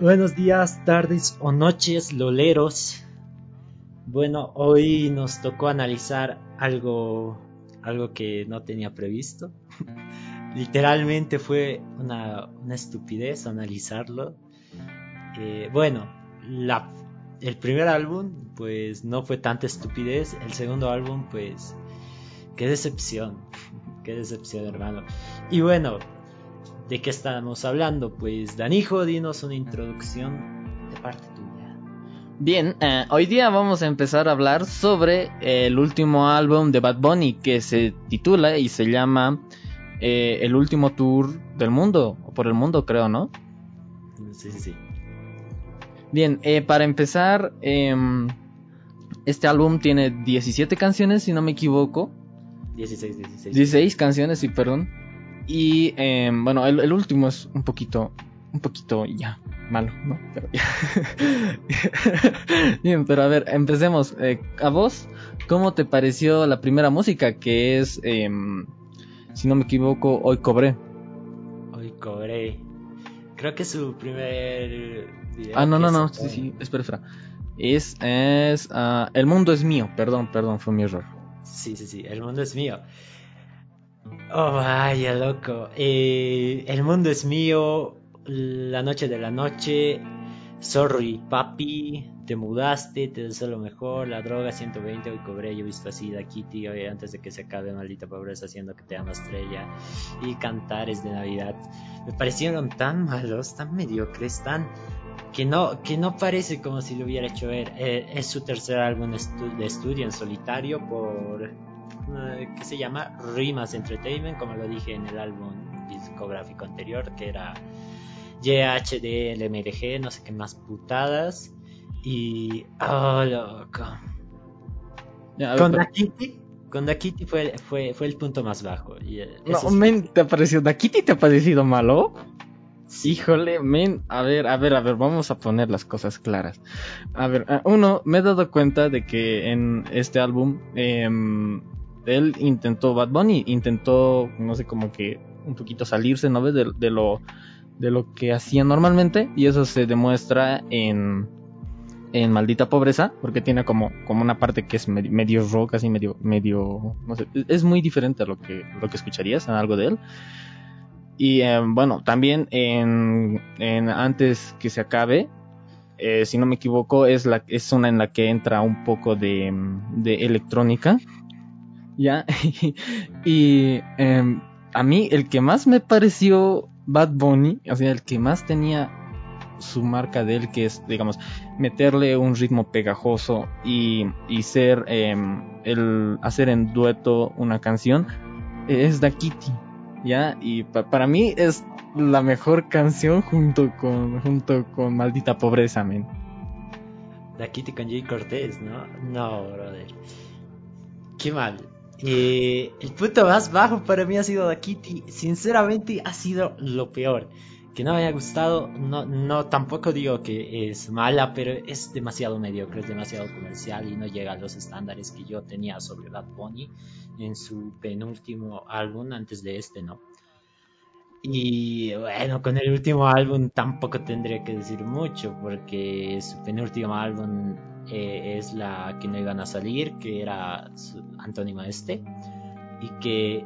Buenos días, tardes o noches, loleros. Bueno, hoy nos tocó analizar algo, algo que no tenía previsto. Literalmente fue una, estupidez analizarlo. Eh, bueno, la, el primer álbum, pues no fue tanta estupidez. El segundo álbum, pues, qué decepción. Qué decepción, hermano. Y bueno, ¿De qué estamos hablando? Pues Danijo, dinos una introducción de parte tuya. Bien, eh, hoy día vamos a empezar a hablar sobre el último álbum de Bad Bunny que se titula y se llama eh, El último tour del mundo, o por el mundo creo, ¿no? Sí, sí, sí. Bien, eh, para empezar, em, este álbum tiene 17 canciones, si no me equivoco. 16, 16. 16 canciones, sí, perdón. Y em, bueno, el, último es un poquito, un poquito ya malo, ¿no? Pero Bien, pero a ver, empecemos. Eh, a vos, ¿cómo te pareció la primera música que es, em, si no me equivoco, Hoy Cobré? Hoy Cobré. Creo que es su primer Ah, no, no, no, sí, sí, espera, espera. Es, es, uh, El mundo es mío, perdón, perdón, fue mi error. Sí, sí, sí, El mundo es mío. Oh, vaya, loco. Eh, el mundo es mío. La noche de la noche. Sorry, papi. Te mudaste, te deseo lo mejor. La droga 120 hoy cobré. Yo he visto así de aquí, tío. Antes de que se acabe, maldita pobreza, haciendo que te amo estrella. Y cantares de Navidad. Me parecieron tan malos, tan mediocres, tan. Que no, que no parece como si lo hubiera hecho ver. Eh, es su tercer álbum de estudio en solitario por que se llama Rimas Entertainment, como lo dije en el álbum discográfico anterior, que era YHD, LMRG, no sé qué más putadas. Y. Oh, loco. con Dakiti, con Dakiti fue, fue, fue el punto más bajo. Y eh, no, men, ¿te ha parecido? ¿Dakiti te ha parecido malo? Híjole, men, a ver, a ver, a ver, vamos a poner las cosas claras. A ver, eh, uno, me he dado cuenta de que en este álbum eh, él intentó, Bad Bunny intentó, no sé, como que un poquito salirse, ¿no ves? De, lo, de lo que hacía normalmente y eso se demuestra en, en Maldita Pobreza, porque tiene como, como una parte que es medio, rock, así medio, medio, no sé, es muy diferente a lo que, lo que escucharías en algo de él. Y eh, bueno, también en, en, Antes que se acabe, eh, si no me equivoco, es, la, es una en la que entra un poco de electrónica. ¿Ya? y em, a mí el que más me pareció Bad Bunny, o sea, el que más tenía su marca de él, que es, digamos, meterle un ritmo pegajoso y, y ser, em, el hacer en dueto una canción, es Da Kitty, ¿ya? Y para mí es la mejor canción junto con, junto con Maldita Pobreza, men. Da Kitty con Jay Cortez, ¿no? No, brother. Qué mal. Eh, el punto más bajo para mí ha sido Da Kitty. Sinceramente ha sido lo peor. Que no me haya gustado, no, no tampoco digo que es mala, pero es demasiado mediocre, es demasiado comercial y no llega a los estándares que yo tenía sobre Bad Bunny en su penúltimo álbum antes de este, ¿no? Y bueno, con el último álbum tampoco tendría que decir mucho, porque su penúltimo álbum eh, es la que no iban a salir, que era Antónima Este, y que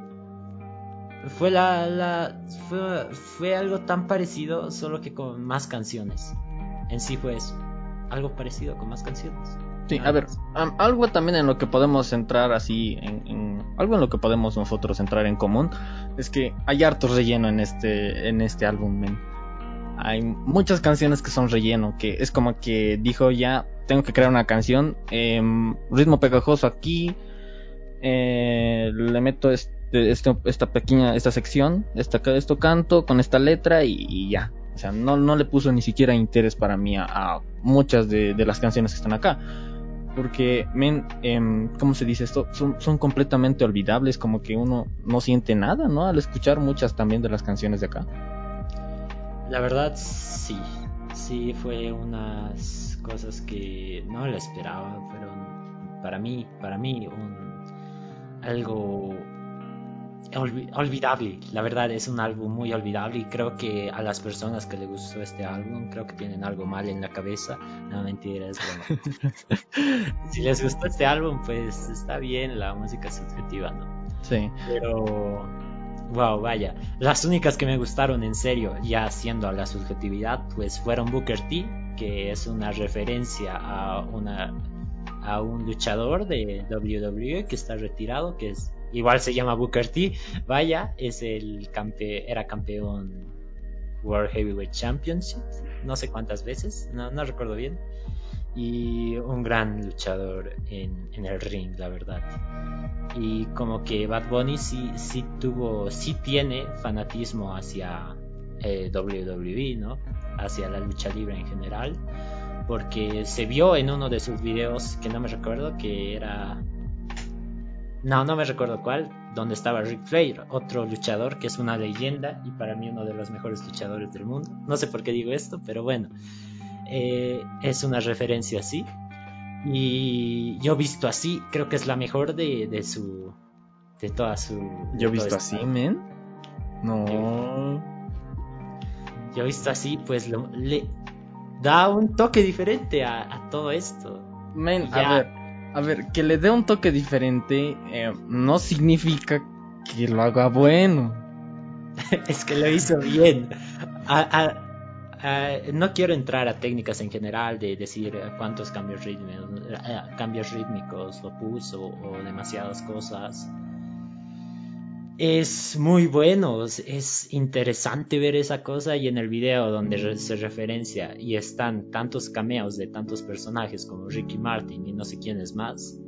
fue la, la fue, fue, algo tan parecido, solo que con más canciones. En sí fue eso, algo parecido con más canciones. Sí, a ver, algo también en lo que podemos entrar así, en, algo en lo que podemos nosotros entrar en común, es que hay harto relleno en este, en este álbum, Hay muchas canciones que son relleno, que es como que dijo ya, tengo que crear una canción, em, ritmo pegajoso aquí, eh, le meto este, este, esta pequeña, esta sección, esta, esto canto con esta letra y, ya. O sea, no, no, le puso ni siquiera interés para mí a, muchas de, las canciones que están acá. Porque, men, eh, ¿cómo se dice esto? Son, son completamente olvidables, como que uno no siente nada, ¿no? Al escuchar muchas también de las canciones de acá. La verdad, sí. Sí, fue unas cosas que no lo esperaba, fueron para mí, para mí un, algo olvidable, la verdad es un álbum muy olvidable y creo que a las personas que les gustó este álbum creo que tienen algo mal en la cabeza, no mentira, es bueno. si les gustó este álbum pues está bien, la música es subjetiva, ¿no? Sí. Pero, wow, vaya, las únicas que me gustaron en serio, ya siendo a la subjetividad, pues fueron Booker T, que es una referencia a una a un luchador de WWE que está retirado, que es igual se llama Booker T. Vaya, es el campe era campeón World Heavyweight Championship, no sé cuántas veces, no, no recuerdo bien. Y un gran luchador en, en, el ring, la verdad. Y como que Bad Bunny sí, sí tuvo, sí tiene fanatismo hacia eh, WWE, ¿no? Hacia la lucha libre en general. Porque se vio en uno de sus videos, que no me recuerdo, que era no, no me recuerdo cuál, donde estaba Rick Flair, otro luchador que es una leyenda y para mí uno de los mejores luchadores del mundo. No sé por qué digo esto, pero bueno, eh, es una referencia así. Y yo visto así, creo que es la mejor de, de su. de toda su. Yo visto así, men. No. Yo, visto así, pues le da un toque diferente a, todo esto. Men, a ver a ver, que le dé un toque diferente eh, no significa que lo haga bueno. es que lo hizo bien. no quiero entrar a técnicas en general de decir cuántos cambios rítmicos, eh, cambios rítmicos lo puso o demasiadas cosas es muy bueno, es interesante ver esa cosa y en el video donde se referencia y están tantos cameos de tantos personajes como Ricky Martin y no sé quién es más,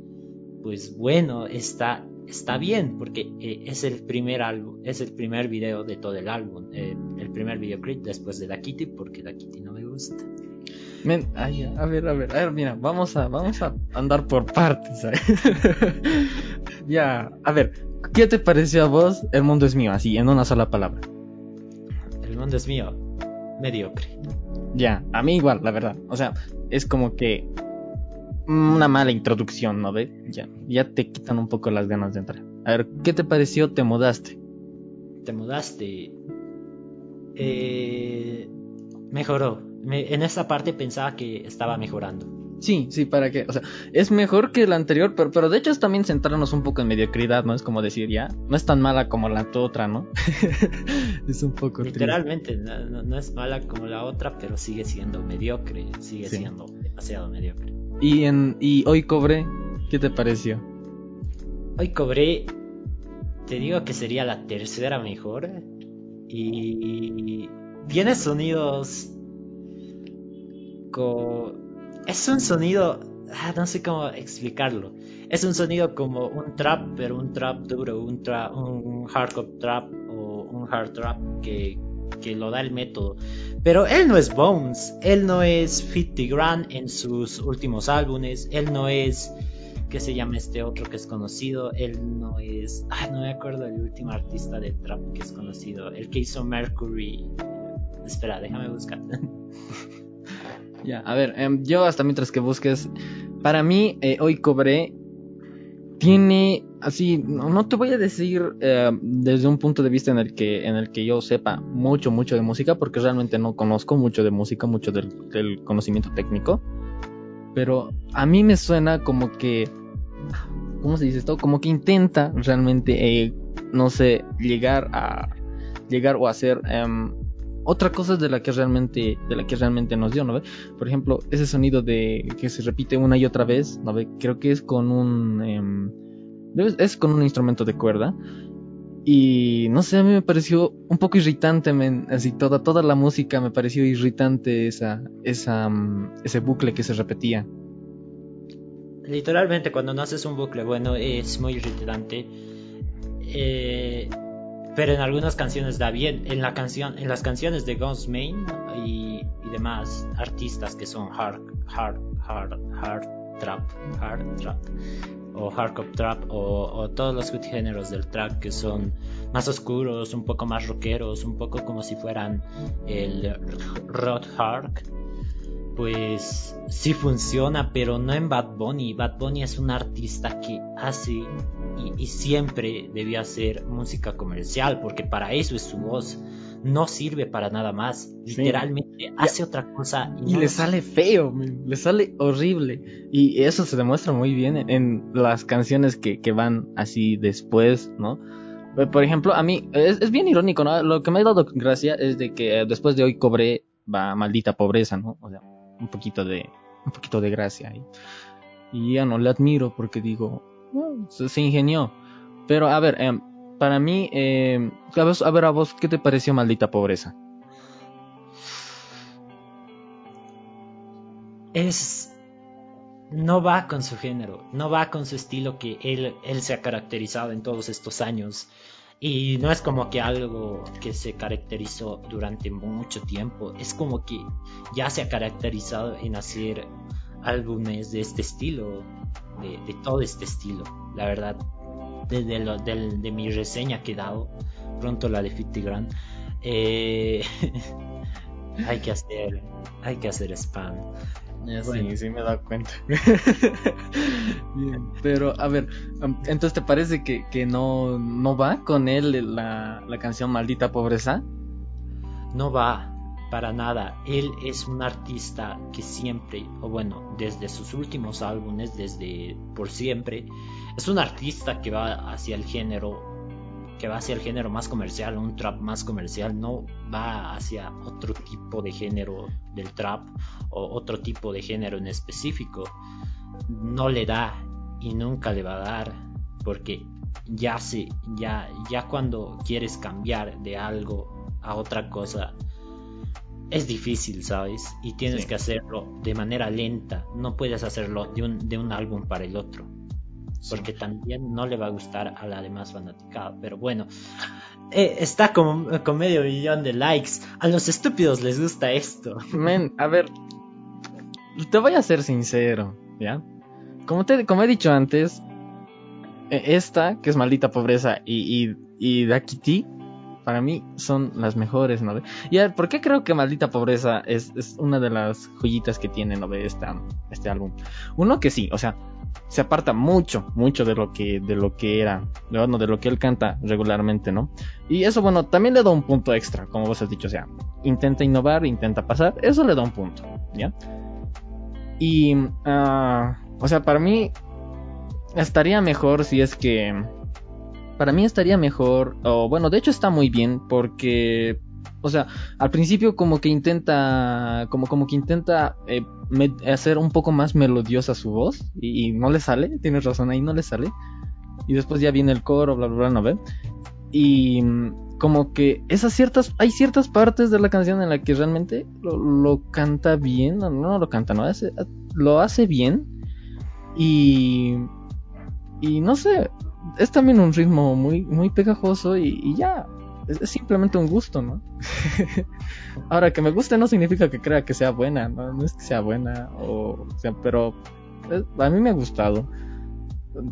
pues bueno, está, está bien porque eh, es el primer álbum, es el primer video de todo el álbum, eh, el primer videoclip después de Da Kitty porque Da Kitty no me gusta. a ver, a ver, a ver, mira, vamos a, vamos a andar por partes. ya, a ver, ¿Qué te pareció a vos El mundo es mío? Así, en una sola palabra. El mundo es mío. Mediocre. Ya, a mí igual, la verdad. O sea, es como que una mala introducción, ¿no ves? Ya, ya te quitan un poco las ganas de entrar. A ver, ¿qué te pareció Te mudaste? Te mudaste. Eh, mejoró. en esta parte pensaba que estaba mejorando. Sí, sí, para que, o sea, es mejor que la anterior, pero, pero de hecho es también centrarnos un poco en mediocridad, ¿no? Es como decir, ya, no es tan mala como la otra, ¿no? es un poco Literalmente, no, no, es mala como la otra, pero sigue siendo mediocre, sigue siendo demasiado mediocre. ¿Y, en, y hoy cobré, ¿qué te pareció? Hoy cobré, te digo que sería la tercera mejor, y tiene sonidos... Con es un sonido, ah, no sé cómo explicarlo. Es un sonido como un trap, pero un trap duro, un, trap, un hardcore trap o un hard trap que, lo da el método. Pero él no es Bones, él no es 50 Grand en sus últimos álbumes, él no es, ¿qué se llama este otro que es conocido? Él no es, ah, no me acuerdo el último artista de trap que es conocido, el que hizo Mercury. Espera, déjame buscar. Ya, a ver, em, yo hasta mientras que busques, para mí eh, hoy cobré tiene así, no, te voy a decir eh, desde un punto de vista en el que en el que yo sepa mucho mucho de música porque realmente no conozco mucho de música, mucho del, conocimiento técnico, pero a mí me suena como que ¿cómo se dice esto? Como que intenta realmente eh, no sé, llegar a llegar o hacer em, otra cosa de la que realmente de la que realmente nos dio, ¿no ve? Por ejemplo, ese sonido de que se repite una y otra vez, ¿no ve? Creo que es con un em, es con un instrumento de cuerda y no sé, a mí me pareció un poco irritante, así toda toda la música me pareció irritante esa esa mm, ese bucle que se repetía. Literalmente cuando no haces un bucle bueno es muy irritante. Eh, pero en algunas canciones da bien. En la canción, en las canciones de Guns Main y, demás artistas que son hard, hard, hard, hard trap, hard trap o hardcore trap o, todos los géneros del trap que son más oscuros, un poco más rockeros, un poco como si fueran el rock hard, pues sí funciona, pero no en Bad Bunny. Bad Bunny es un artista que hace y, siempre debía hacer música comercial, porque para eso es su voz. No sirve para nada más. Literalmente hace otra cosa. Y, le sale feo, le sale horrible. Y eso se demuestra muy bien en, las canciones que, van así después, ¿no? Por ejemplo, a mí es, bien irónico, ¿no? Lo que me ha dado gracia es de que después de hoy cobré, va maldita pobreza, ¿no? O sea, un poquito de, un poquito de gracia. ahí. Y ya no le admiro porque digo, se, ingenió. Pero a ver, em, para mí, eh, a ver a vos, ¿qué te pareció maldita pobreza? Es... No va con su género, no va con su estilo que él, él se ha caracterizado en todos estos años. Y no es como que algo que se caracterizó durante mucho tiempo, es como que ya se ha caracterizado en hacer álbumes de este estilo, de, todo este estilo, la verdad. Desde lo, de mi reseña que he dado, pronto la de 50 Grand, eh, hay que hacer, hay que hacer spam. Sí, sí me dado cuenta. pero a ver, entonces te parece que, que no, no va con él la, la canción Maldita Pobreza? No va, para nada. Él es un artista que siempre, o bueno, desde sus últimos álbumes, desde por siempre, es un artista que va hacia el género, que va hacia el género más comercial, un trap más comercial, no va hacia otro tipo de género del trap o otro tipo de género en específico. No le da y nunca le va a dar porque ya se ya ya cuando quieres cambiar de algo a otra cosa es difícil, ¿sabes? Y tienes que hacerlo de manera lenta. No puedes hacerlo de un, de un álbum para el otro. Porque también no le va a gustar a la demás fanaticada. Pero bueno, eh, está con, con, medio millón de likes. A los estúpidos les gusta esto. Men, a ver, te voy a ser sincero, ¿ya? Como, te, como he dicho antes, e, esta, que es maldita pobreza, y, y, y Dakiti, para mí son las mejores, ¿no? Y a ver, ¿por qué creo que Maldita Pobreza es, una de las joyitas que tiene, ¿no? De este álbum. Uno que sí, o sea, se aparta mucho, mucho de lo que, de lo que era, bueno, de lo que él canta regularmente, ¿no? Y eso, bueno, también le da un punto extra, como vos has dicho, o sea, intenta innovar, intenta pasar, eso le da un punto, ¿ya? Y, uh, o sea, para mí estaría mejor si es que para mí estaría mejor, o bueno, de hecho está muy bien porque, o sea, al principio como que intenta, como, como que intenta eh, hacer un poco más melodiosa su voz y, no le sale, tienes razón, ahí no le sale. Y después ya viene el coro, bla, bla, bla, ¿no ve? Y como que esas ciertas, hay ciertas partes de la canción en la que realmente lo, canta bien, no, no lo canta, no, hace, lo hace bien. Y, y no sé, es también un ritmo muy, muy pegajoso y, ya, es, simplemente un gusto, ¿no? Ahora, que me guste no significa que crea que sea buena, ¿no? Es que sea buena, o, sea, pero a mí me ha gustado.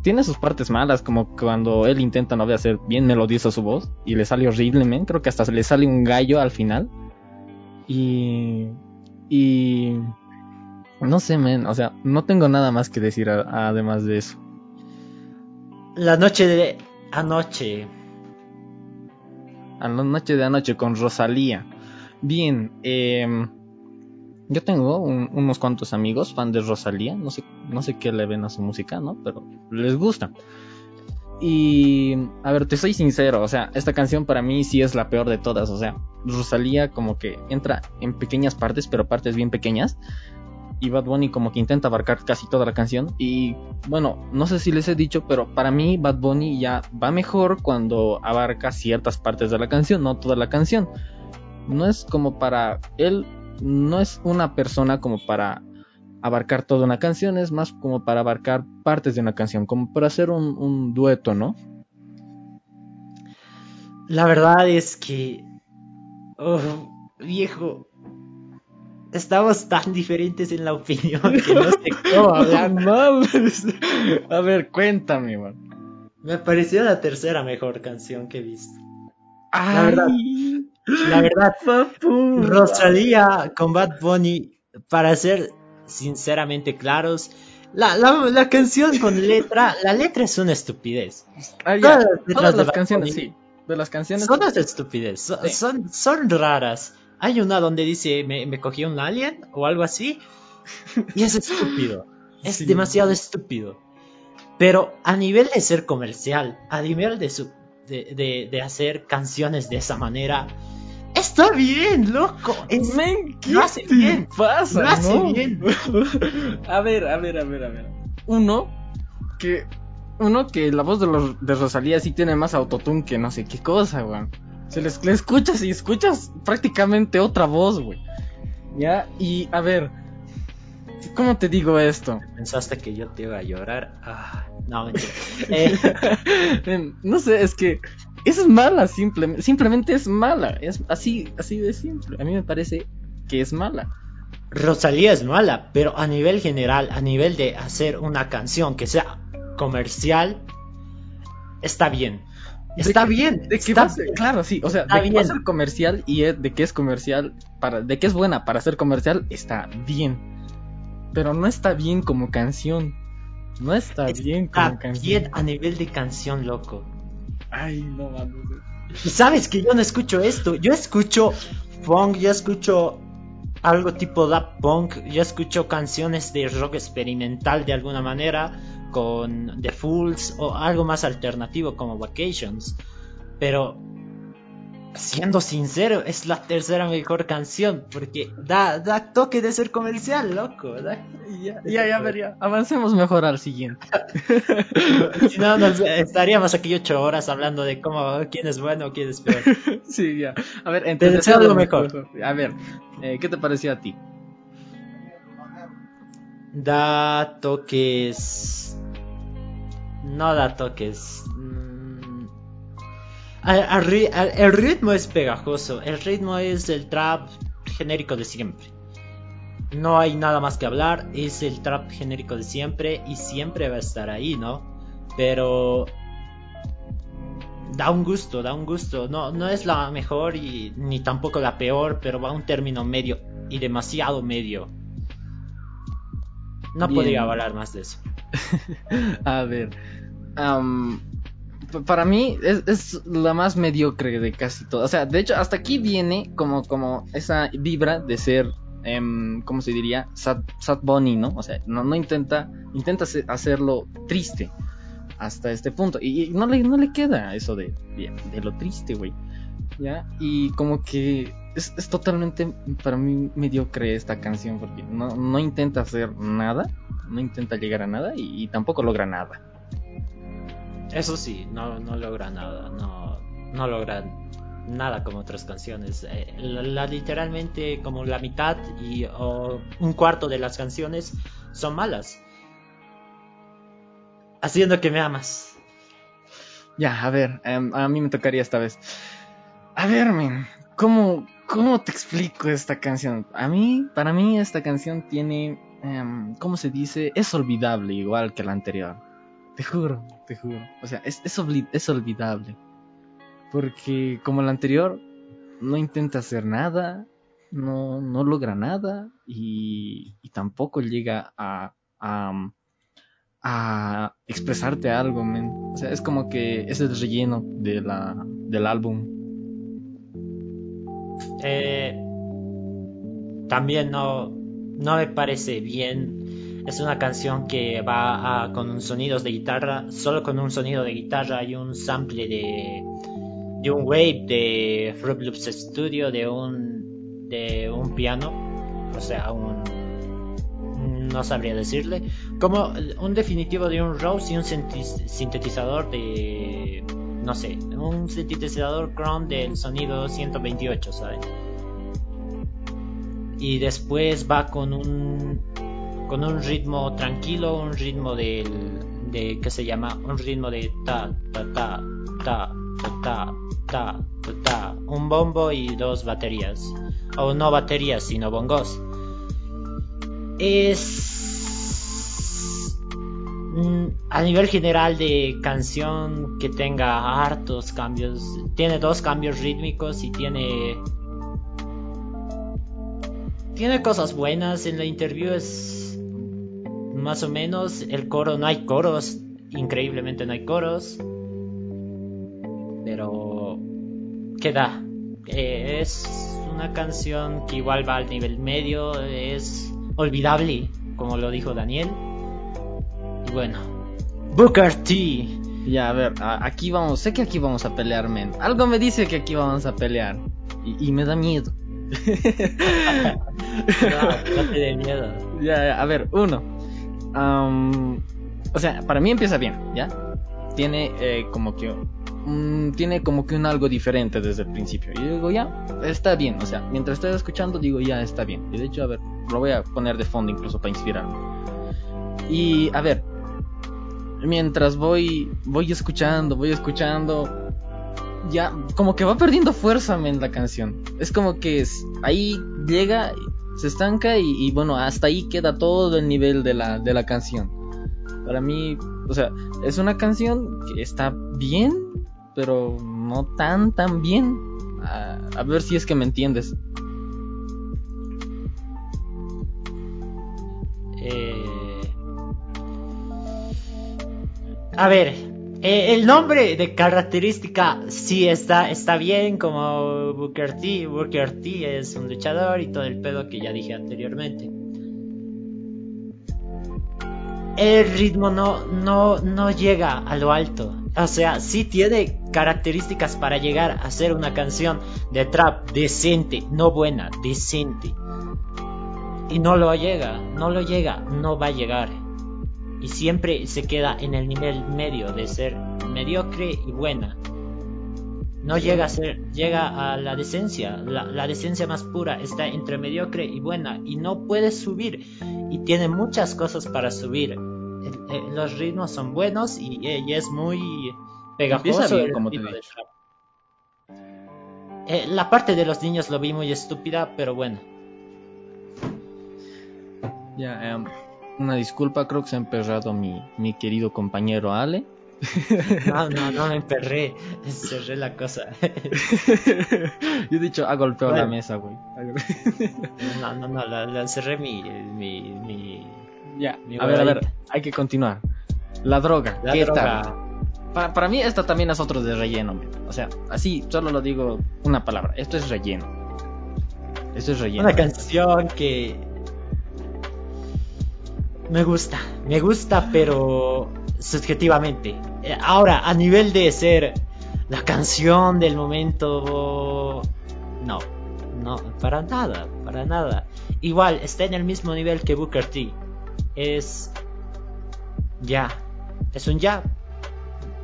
Tiene sus partes malas, como cuando él intenta no hacer bien melodiosa su voz y le sale horriblemente, creo que hasta le sale un gallo al final. Y... Y... No sé, men, o sea, no tengo nada más que decir además de eso. La noche de anoche. A la noche de anoche con Rosalía. Bien, em, yo tengo unos cuantos amigos fan de Rosalía. No sé, no sé qué le ven a su música, ¿no? Pero les gusta. Y, a ver, te soy sincero, o sea, esta canción para mí sí es la peor de todas, o sea, Rosalía como que entra en pequeñas partes, pero partes bien pequeñas, y Bad Bunny como que intenta abarcar casi toda la canción y bueno, no sé si les he dicho, pero para mí Bad Bunny ya va mejor cuando abarca ciertas partes de la canción, no toda la canción. No es como para él, no es una persona como para abarcar toda una canción, es más como para abarcar partes de una canción, como para hacer un, dueto, ¿no? La verdad es que, oh, viejo, estamos tan diferentes en la opinión que no sé cómo hablar. A ver, cuéntame, man. Me pareció la tercera mejor canción que he visto. La verdad. La verdad, Rosalía con Bad Bunny, para ser sinceramente claros, La, la, la, canción con letra, la letra es una estupidez. Ah. Todas las, Todas las canciones, sí. De las canciones. Son una estupidez, son, son, son, raras. Hay una donde dice, me, me cogí un alien o algo así. Y es estúpido. Es demasiado estúpido. Pero a nivel de ser comercial, a nivel de, su, de, de, de hacer canciones de esa manera, Está bien, loco. Es, Men, ¿qué hace bien. pasa? Lo hace bien. a ver, a ver, a ver, a ver. Uno que uno que la voz de, los, de Rosalía sí tiene más autotune que no sé qué cosa, weón. Se les, le escuchas y escuchas prácticamente otra voz, güey. Ya, y a ver, ¿cómo te digo esto? ¿Pensaste que yo te iba a llorar? Ah, no, mentira. Eh. no sé, es que es mala, simplemente, simplemente es mala. Es así, así de simple. A mí me parece que es mala. Rosalía es mala, pero a nivel general, a nivel de hacer una canción que sea comercial, está bien. Está bien. De que claro, sí. O sea, de que va a ser comercial y de que es comercial, para, de que es buena para ser comercial, está bien. Pero no está bien como canción. No está, bien como canción. Bien a nivel de canción, loco. Ay, no mames. Y sabes que yo no escucho esto. Yo escucho funk, yo escucho algo tipo da punk, yo escucho canciones de rock experimental de alguna manera con The Fools o algo más alternativo como Vacations. Pero siendo sincero, es la tercera mejor canción porque da, da toque de ser comercial, loco. Ya, ya, ya, ver, Avancemos mejor al siguiente. si no, estaríamos aquí ocho horas hablando de cómo quién es bueno o quién es peor. sí, ya. A ver, entonces lo mejor. A ver, eh, ¿qué te pareció a ti? Da toques. No da toques el ritmo es pegajoso, el ritmo es el trap genérico de siempre. No hay nada más que hablar, es el trap genérico de siempre y siempre va a estar ahí, ¿no? Pero da un gusto, da un gusto. No, no es la mejor y ni tampoco la peor, pero va a un término medio y demasiado medio. No podría hablar más de eso. a ver, para mí es, la más mediocre de casi todo. O sea, de hecho, hasta aquí viene como, como esa vibra de ser, eh, ¿cómo se diría? Sad, sad Bunny, ¿no? O sea, no, intenta, intenta hacerlo triste hasta este punto. Y, no, le, no le queda eso de, de, lo triste, güey. ¿Ya? Y como que es, es, totalmente para mí mediocre esta canción porque no, no intenta hacer nada, no intenta llegar a nada y tampoco logra nada. Eso sí, no, no logra nada, no, no logra nada como otras canciones. Eh, la, literalmente como la mitad y un cuarto de las canciones son malas. Haciendo que me amas. Ya, a ver, em, a mí me tocaría esta vez. A ver, men, ¿cómo, ¿cómo te explico esta canción? A mí, para mí esta canción tiene, em, ¿cómo se dice? Es olvidable igual que la anterior. Te juro, te juro. O sea, es, es, es olvidable. Porque como el anterior, no intenta hacer nada, no, no logra nada y, y tampoco llega a, a, a, expresarte algo, men. O sea, es como que es el relleno de la, del álbum. Eh, también no, no me parece bien. Es una canción que va a, con sonidos de guitarra, solo con un sonido de guitarra y un sample de, de un wave de Fruit Loops Studio de un, de un piano, o sea, un, no sabría decirle, como un definitivo de un Rose y un sintetizador de, no sé, un sintetizador Chrome del sonido 128, ¿sabes? y después va con un con un ritmo tranquilo, un ritmo del de que se llama un ritmo de ta ta ta ta ta ta ta, ta un bombo y dos baterías o no baterías sino bongos. Es a nivel general de canción que tenga hartos cambios, tiene dos cambios rítmicos y tiene tiene cosas buenas en la interview es más o menos. El coro, no hay coros, increíblemente no hay coros. Pero queda. Eh, es una canción que igual va al nivel medio, es olvidable, como lo dijo Daniel. Y bueno, Booker T. Ya, a ver, aquí vamos, sé que aquí vamos a pelear, men. Algo me dice que aquí vamos a pelear. Y, me da miedo. no, te dé miedo. Ya, a ver, uno. o sea, para mí empieza bien, ¿ya? Tiene eh, como que tiene como que un algo diferente desde el principio. Y digo, ya, está bien. O sea, mientras estoy escuchando, digo, ya, está bien. Y de hecho, a ver, lo voy a poner de fondo incluso para inspirarme. Y, a ver, mientras voy, voy escuchando, voy escuchando, ya, como que va perdiendo fuerza en la canción. Es como que ahí llega, se estanca y, bueno, hasta ahí queda todo el nivel de la, de la canción. Para mí, o sea, es una canción que está bien, pero no tan tan bien. A, ver si es que me entiendes. Eh... A ver, eh, el nombre de característica sí está, está bien, como Booker T. Booker T es un luchador y todo el pedo que ya dije anteriormente. El ritmo no, no, no llega a lo alto. O sea, sí tiene características para llegar a ser una canción de trap decente, no buena, decente. Y no lo llega, no lo llega, no va a llegar. Y siempre se queda en el nivel medio de ser mediocre y buena. No llega a ser, llega a la decencia. La, la decencia más pura está entre mediocre y buena. Y no puede subir. Y tiene muchas cosas para subir eh, los ritmos son buenos y, eh, es muy pegajoso. como te eh, la parte de los niños lo vi muy estúpida, pero bueno. Ya, em, una disculpa, creo que se ha emperrado mi, mi querido compañero Ale. No, no, no me emperré, cerré la cosa. Yo he dicho, ha golpeado la mesa, güey. No, no, no, la, cerré mi, mi, mi ya, a ver, a ver, hay que continuar. La droga, ¿qué tal? Para, mí esto también es otro de relleno, o sea, así solo lo digo una palabra, esto es relleno. Esto es relleno. Una canción que me gusta, me gusta, pero subjetivamente. Ahora, a nivel de ser la canción del momento, no, no, para nada, para nada. Igual, está en el mismo nivel que Booker T es ya. Es un ya.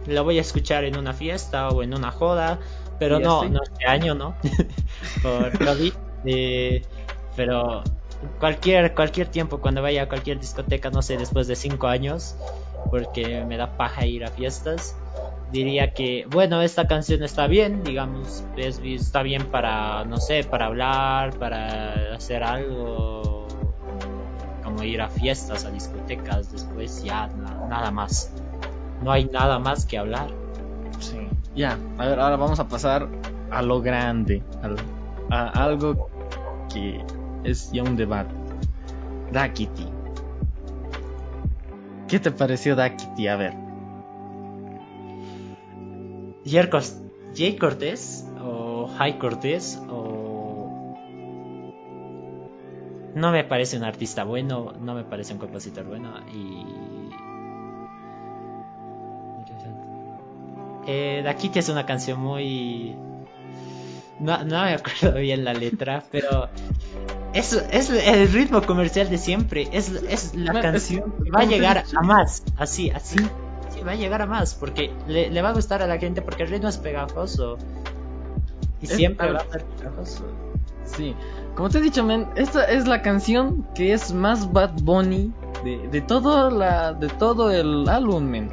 Lo voy a escuchar en una fiesta o en una joda, pero no, no este año, ¿no? Por COVID. Eh, pero cualquier, cualquier tiempo, cuando vaya a cualquier discoteca, no sé, después de cinco años, porque me da paja ir a fiestas, diría que, bueno, esta canción está bien, digamos, está bien para, no sé, para hablar, para hacer algo ir a fiestas, a discotecas, después ya nada más. No hay nada más que hablar. Sí, ya, a ver, ahora vamos a pasar a lo grande, a, algo que es ya un debate. Dakiti. ¿Qué te pareció Dakiti? A ver. Jay Cortés o High Cortés o no me parece un artista bueno, no me parece un compositor bueno y... Eh, Dakiti es una canción muy... No, no me acuerdo bien la letra, pero es, es el ritmo comercial de siempre, es, es la canción que va a llegar a más, así, así, sí, va a llegar a más, porque le, le va a gustar a la gente porque el ritmo es pegajoso y siempre va a ser pegajoso. Sí, como te he dicho, men, esta es la canción que es más Bad Bunny de, de, todo, la, de todo el álbum, men.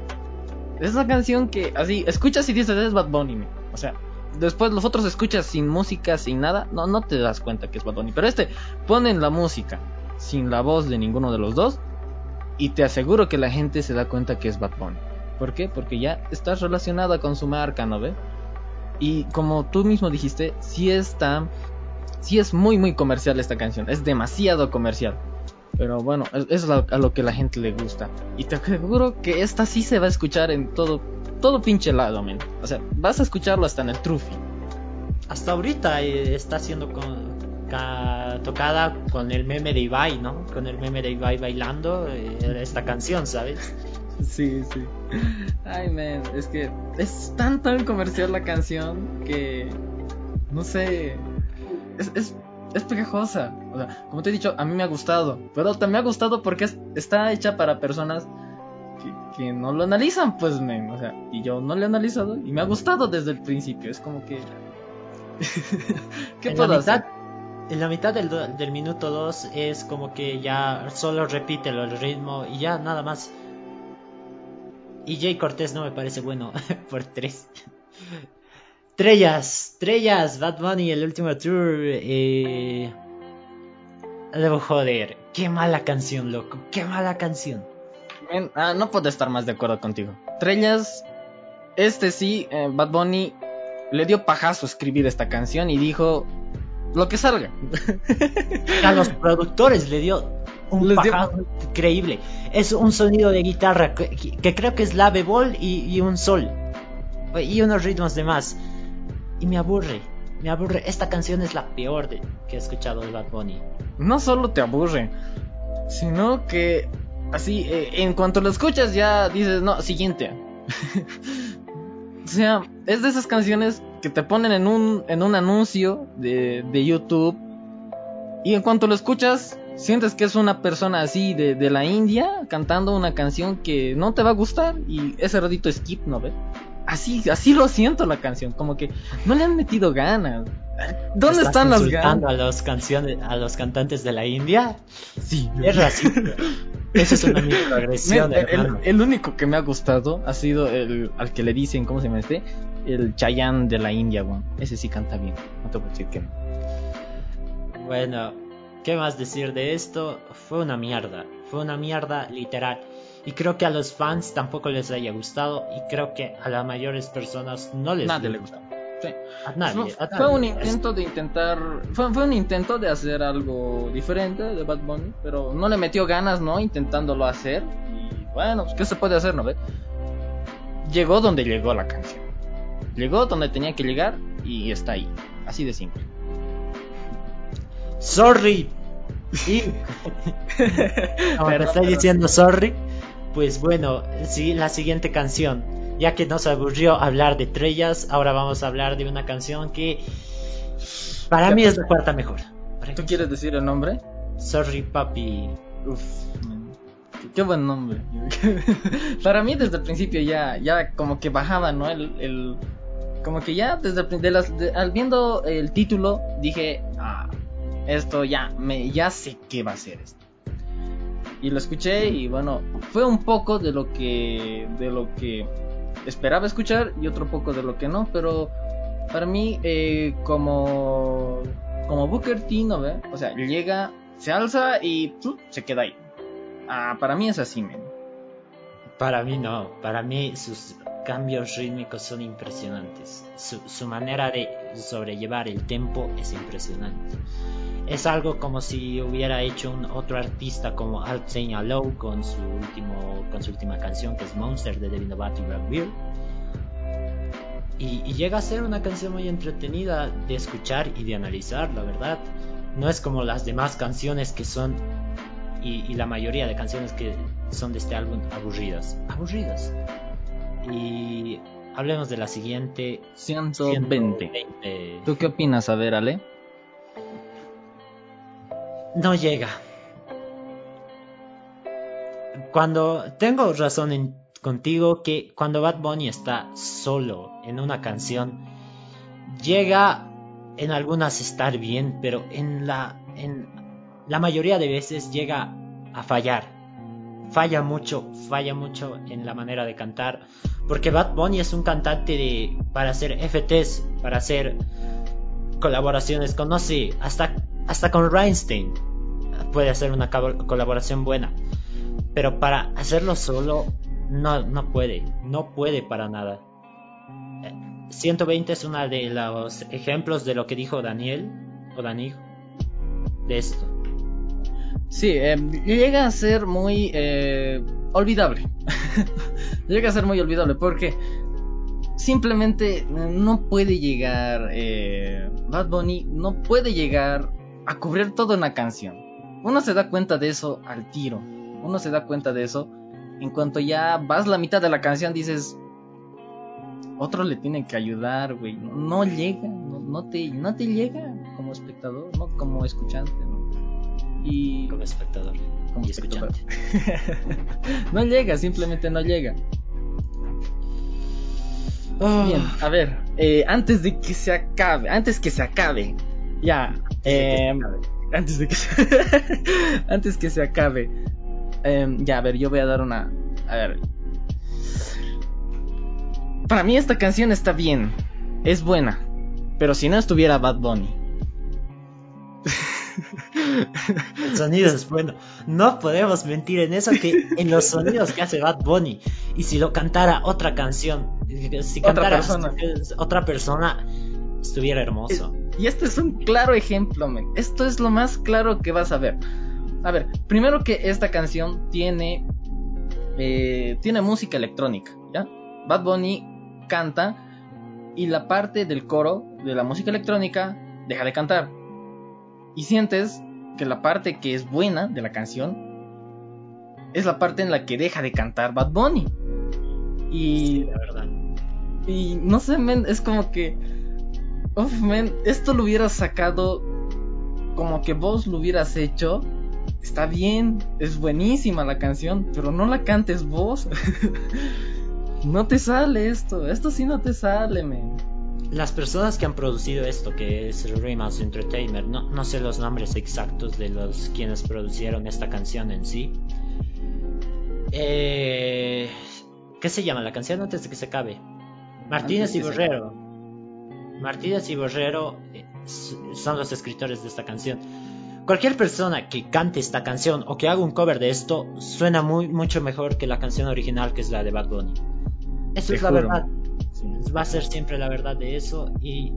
Es la canción que, así, escuchas y dices, es Bad Bunny, men. O sea, después los otros escuchas sin música, sin nada, no, no te das cuenta que es Bad Bunny. Pero este, ponen la música sin la voz de ninguno de los dos y te aseguro que la gente se da cuenta que es Bad Bunny. ¿Por qué? Porque ya estás relacionada con su marca, ¿no ve? Y como tú mismo dijiste, si está sí es muy muy comercial esta canción, es demasiado comercial. Pero bueno, es, es a lo que la gente le gusta. Y te aseguro que esta sí se va a escuchar en todo, todo pinche lado, men. O sea, vas a escucharlo hasta en el trufi. Hasta ahorita eh, está siendo con- ca- tocada con el meme de Ibai, ¿no? Con el meme de Ibai bailando eh, esta canción, ¿sabes? Sí, sí. Ay, men, es que es tan tan comercial la canción que no sé, es, es, es pegajosa. O sea, como te he dicho, a mí me ha gustado, pero también me ha gustado porque es- está hecha para personas que, no lo analizan, pues, men. O sea, y yo no lo he analizado y me ha gustado desde el principio. Es como que. ¿Qué en puedo la mitad, hacer? En la mitad del, do- del minuto 2 es como que ya solo repite el ritmo y ya nada más. Y Jay Cortés no me parece bueno por 3. Trellas, Trellas, Bad Bunny, el último tour. Eh... Debo joder, qué mala canción, loco, qué mala canción. Ah, no puedo estar más de acuerdo contigo. Trellas, este sí, eh, Bad Bunny le dio pajazo escribir esta canción y dijo lo que salga. A los productores le dio un Les dio- pajazo increíble. Es un sonido de guitarra que, que creo que es la bemol y, y un sol. Y unos ritmos de más. Y me aburre, me aburre. Esta canción es la peor de, que he escuchado de Bad Bunny. No solo te aburre, sino que así, eh, en cuanto lo escuchas ya dices, no, siguiente. o sea, es de esas canciones que te ponen en un, en un anuncio de, de YouTube y en cuanto lo escuchas sientes que es una persona así de, de la India cantando una canción que no te va a gustar y ese ratito skip, ¿no ves? Así, así lo siento la canción, como que no le han metido ganas. ¿Dónde ¿Estás están las ganas? a los canciones, a los cantantes de la India? Sí, Es racista. Es una microagresión, Men, el, el único que me ha gustado ha sido el al que le dicen, ¿cómo se llama este? El Chayanne de la India, weón. Ese sí canta bien. No te puedo decir que no. Bueno, ¿qué más decir de esto? Fue una mierda, fue una mierda literal. Y creo que a los fans tampoco les haya gustado y creo que a las mayores personas no les Nadie le gustó. Sí. A nadie, fue, a fue nadie. un intento de intentar. Fue, fue un intento de hacer algo diferente de Bad Bunny, pero no le metió ganas, ¿no? Intentándolo hacer. Y bueno, pues, ¿qué se puede hacer, no ves? Llegó donde llegó la canción. Llegó donde tenía que llegar y está ahí. Así de simple. Sorry. Y... Como te Perdón, estoy perdón. diciendo sorry. Pues bueno, sí, la siguiente canción. Ya que nos aburrió hablar de Trellas, ahora vamos a hablar de una canción que para mí es la cuarta mejor. ¿Tú mí- quieres decir el nombre? Sorry, papi. Uf. Qué- buen nombre. Para mí desde el principio ya, ya como que bajaba, ¿no? El, el- como que ya desde el, prin- de las, de- al viendo el título dije, ah, esto ya, me, ya sé qué va a ser esto. Y lo escuché y bueno, fue un poco de lo que, de lo que esperaba escuchar y otro poco de lo que no, pero para mí eh, como, como Booker T, ¿no ve? O sea, llega, se alza y ¡pum! se queda ahí. Ah, para mí es así, men. Para mí no, para mí sus cambios rítmicos son impresionantes. Su, manera de sobrellevar el tempo es impresionante. Es algo como si hubiera hecho un otro artista como Alt Saint con su último con su última canción que es Monster de David Lovato y. Y, llega a ser una canción muy entretenida de escuchar y de analizar, la verdad. No es como las demás canciones que son y la mayoría de canciones que son de este álbum aburridas. Aburridas. Y hablemos de la siguiente. 120. 120. ¿Tú qué opinas? A ver, Ale. No llega. Cuando tengo razón en- contigo que cuando Bad Bunny está solo en una canción, llega en algunas estar bien, pero en la, en la mayoría de veces llega a fallar. Falla mucho, falla mucho en la manera de cantar. Porque Bad Bunny es un cantante de, para hacer FTs, para hacer colaboraciones con, no sé, hasta, hasta con Reinstein puede hacer una colaboración buena. Pero para hacerlo solo, no, no puede, no puede para nada. Eh, 120 es uno de los ejemplos de lo que dijo Daniel, o Daniel, de esto. Sí, eh, llega a ser muy eh, olvidable. llega a ser muy olvidable porque simplemente no puede llegar eh, Bad Bunny no puede llegar a cubrir toda una canción. Uno se da cuenta de eso al tiro. Uno se da cuenta de eso en cuanto ya vas la mitad de la canción dices otro le tiene que ayudar, güey. No, llega, no, te, no te llega como espectador, no como escuchante, Y como espectador, como escuchante. no llega, simplemente no llega. Bien, a ver, eh, antes de que se acabe, antes que se acabe, ya, eh, antes de que se, antes que se acabe, eh, ya, a ver, yo voy a dar una, a ver, para mí esta canción está bien, es buena, pero si no estuviera Bad Bunny. El sonido es bueno. No podemos mentir en eso que en los sonidos que hace Bad Bunny. Y si lo cantara otra canción, si cantara otra persona, otra persona estuviera hermoso. Y este es un claro ejemplo. Esto es lo más claro que vas a ver. A ver, primero que esta canción tiene eh, tiene música electrónica, ¿ya? Bad Bunny canta y la parte del coro de la música electrónica deja de cantar. Y sientes que la parte que es buena de la canción es la parte en la que deja de cantar Bad Bunny. Y la verdad. Y no sé, men, es como que Uf, men, esto lo hubieras sacado como que vos lo hubieras hecho. Está bien, es buenísima la canción, pero no la cantes vos. No te sale esto, esto sí no te sale, men. Las personas que han producido esto, que es Remouse Entertainment, no, no sé los nombres exactos de los quienes producieron esta canción en sí. Eh, ¿Qué se llama la canción antes de que se acabe? Martínez y Borrero. Martínez y Borrero eh, son los escritores de esta canción. Cualquier persona que cante esta canción o que haga un cover de esto suena muy mucho mejor que la canción original que es la de Bad Bunny. Eso es la verdad. Va a ser siempre la verdad de eso y...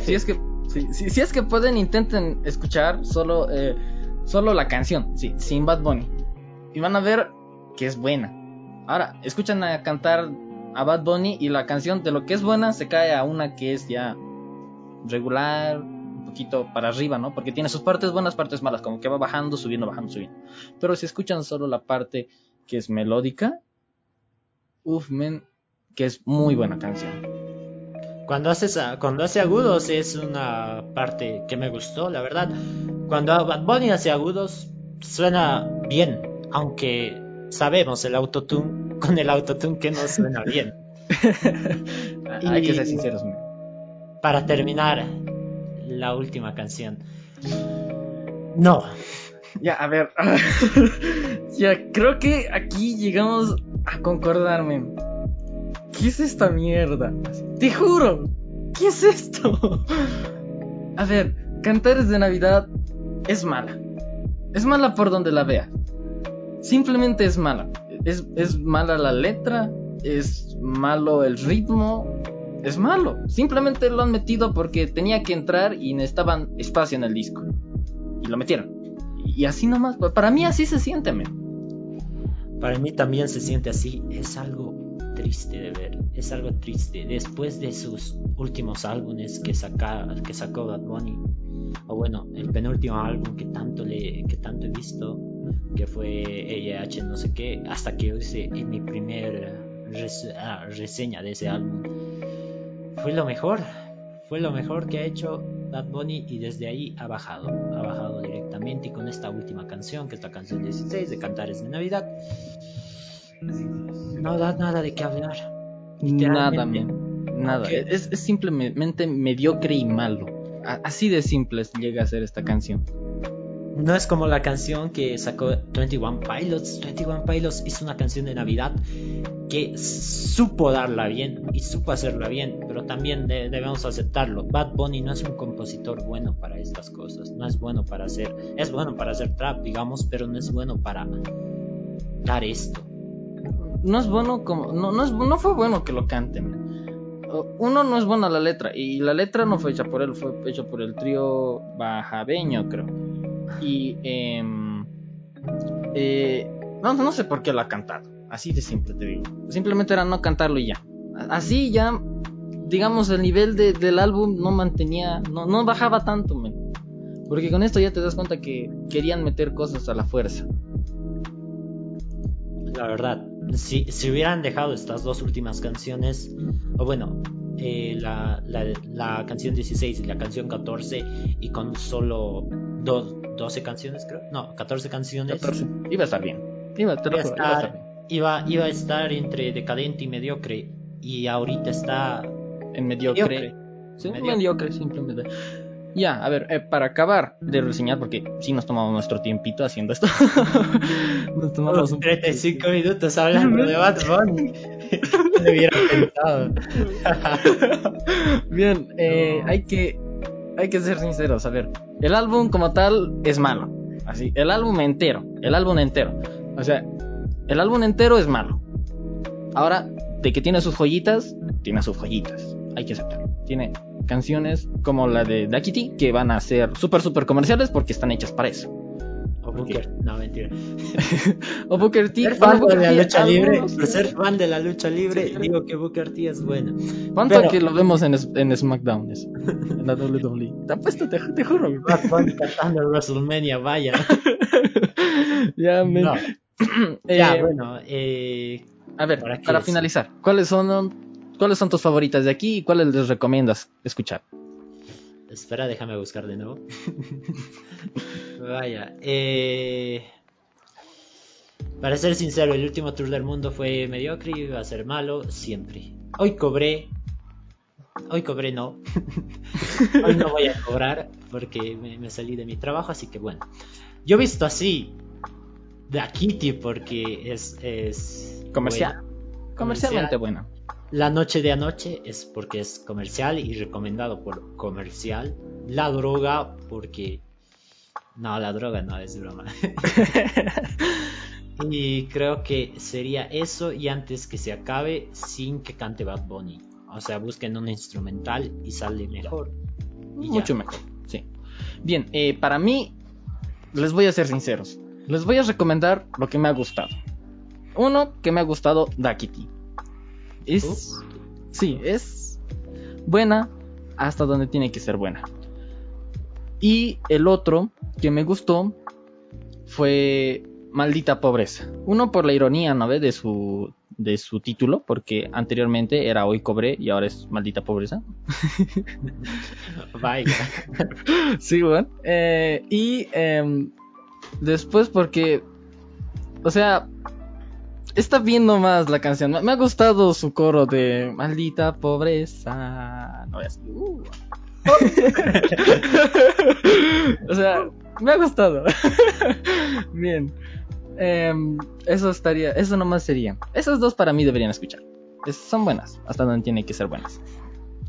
Si es que, si, es que pueden, intenten escuchar solo, eh, solo la canción, sí, sin Bad Bunny. Y van a ver que es buena. Ahora, escuchan a cantar a Bad Bunny y la canción de lo que es buena se cae a una que es ya regular, un poquito para arriba, ¿no? Porque tiene sus partes buenas, partes malas, como que va bajando, subiendo, bajando, subiendo. Pero si escuchan solo la parte que es melódica, Uf, men, que es muy buena canción. Cuando, haces, cuando hace agudos es una parte que me gustó, la verdad. Cuando Bad Bunny hace agudos suena bien, aunque sabemos el autotune con el autotune que no suena bien. Hay que ser sinceros. Para terminar, la última canción. No. Ya, a ver. ya, creo que aquí llegamos a concordarme. ¿Qué es esta mierda? Te juro, ¿qué es esto? A ver, Cantares de Navidad es mala. Es mala por donde la vea. Simplemente es mala. Es, es mala la letra, es malo el ritmo, es malo. Simplemente lo han metido porque tenía que entrar y necesitaban espacio en el disco. Y lo metieron. Y así nomás. Para mí así se siente, men. Para mí también se siente así. Es algo triste de ver. Es algo triste. Después de sus últimos álbumes que, saca, que sacó Bad Bunny. O bueno, el penúltimo álbum que tanto, le, que tanto he visto. Que fue EIH no sé qué. Hasta que hice en mi primer ah, reseña de ese álbum. Fue lo mejor. Fue lo mejor que ha hecho Bad Bunny y desde ahí ha bajado, ha bajado directamente y con esta última canción, que es la canción 16 de Cantares de Navidad, no da nada de qué hablar. Nada, nada. Es, es, simplemente mediocre y malo. así de simple llega a ser esta canción. No es como la canción que sacó 21 Pilots. 21 Pilots hizo una canción de Navidad que supo darla bien y supo hacerla bien, pero también debemos aceptarlo. Bad Bunny no es un compositor bueno para estas cosas. No es bueno para hacer, es bueno para hacer trap, digamos, pero no es bueno para dar esto. No es bueno como, no, no, es, no fue bueno que lo canten. Uno no es buena la letra y la letra no fue hecha por él, fue hecha por el trío bajabeño, creo Y em, eh, no, no sé por qué lo ha cantado. Así de simple te digo. Simplemente era no cantarlo y ya. Así ya, digamos, el nivel del álbum no mantenía, no, no bajaba tanto, men. Porque con esto ya te das cuenta que querían meter cosas a la fuerza. La verdad, si, si hubieran dejado estas dos últimas canciones, o bueno, eh, la, la, canción 16 y la canción 14, y con solo dos, 12 canciones, creo, no, 14 canciones, iba a estar bien. Iba, a estar, iba, iba a estar entre decadente y mediocre, y ahorita está en mediocre. Sí, mediocre simplemente. Ya, a ver, eh, para acabar de reseñar, porque sí nos tomamos nuestro tiempito haciendo esto. nos tomamos un 35 minutos hablando de Bad Bunny. no hubiera pensado. Bien, eh, hay que hay que ser sinceros. A ver, el álbum como tal es malo. Así, el álbum entero, el álbum entero. O sea, el álbum entero es malo. Ahora, de que tiene sus joyitas, tiene sus joyitas. Hay que aceptarlo. Tiene canciones como la de Dakiti que van a ser súper, súper comerciales porque están hechas para eso. O Booker, no mentira. o Booker T. Ser fan de la lucha libre, ser fan de la lucha libre, digo que Booker T es bueno. ¿Cuánto que lo vemos en, en SmackDown? en la WWE. Te apuesto, te, te juro. cantando WrestleMania, vaya. ya, me... ya, eh, bueno. Eh, a ver, para finalizar, ¿cuáles son ¿Cuáles son tus favoritas de aquí y cuáles les recomiendas escuchar? Espera, déjame buscar de nuevo. Vaya, eh... Para ser sincero, el último tour del mundo fue mediocre y iba a ser malo siempre. Hoy cobré. Hoy cobré no. Hoy no voy a cobrar porque me, salí de mi trabajo, así que bueno. Yo he visto así de Kitty porque es, es comercial. Comercialmente buena. La noche de anoche es porque es comercial y recomendado por comercial. La droga porque... No, la droga no es broma. y creo que sería eso y antes que se acabe sin que cante Bad Bunny. O sea, busquen un instrumental y sale mejor. Mucho mejor, sí. Bien, eh, para mí, les voy a ser sinceros. Les voy a recomendar lo que me ha gustado. Uno que me ha gustado, Dakiti. Es. Sí, es buena hasta donde tiene que ser buena. Y el otro que me gustó fue Maldita Pobreza. Uno por la ironía, ¿no ve? De su, de su título, porque anteriormente era Hoy Cobré y ahora es Maldita Pobreza. Vaya. sí, bueno. Eh, y em, después porque, o sea, está viendo más la canción. Me ha gustado su coro de maldita pobreza. No es. Uh. o sea, me ha gustado. Bien. Em, eso estaría. Eso nomás sería. Esas dos para mí deberían escuchar. son buenas. Hasta donde tienen que ser buenas.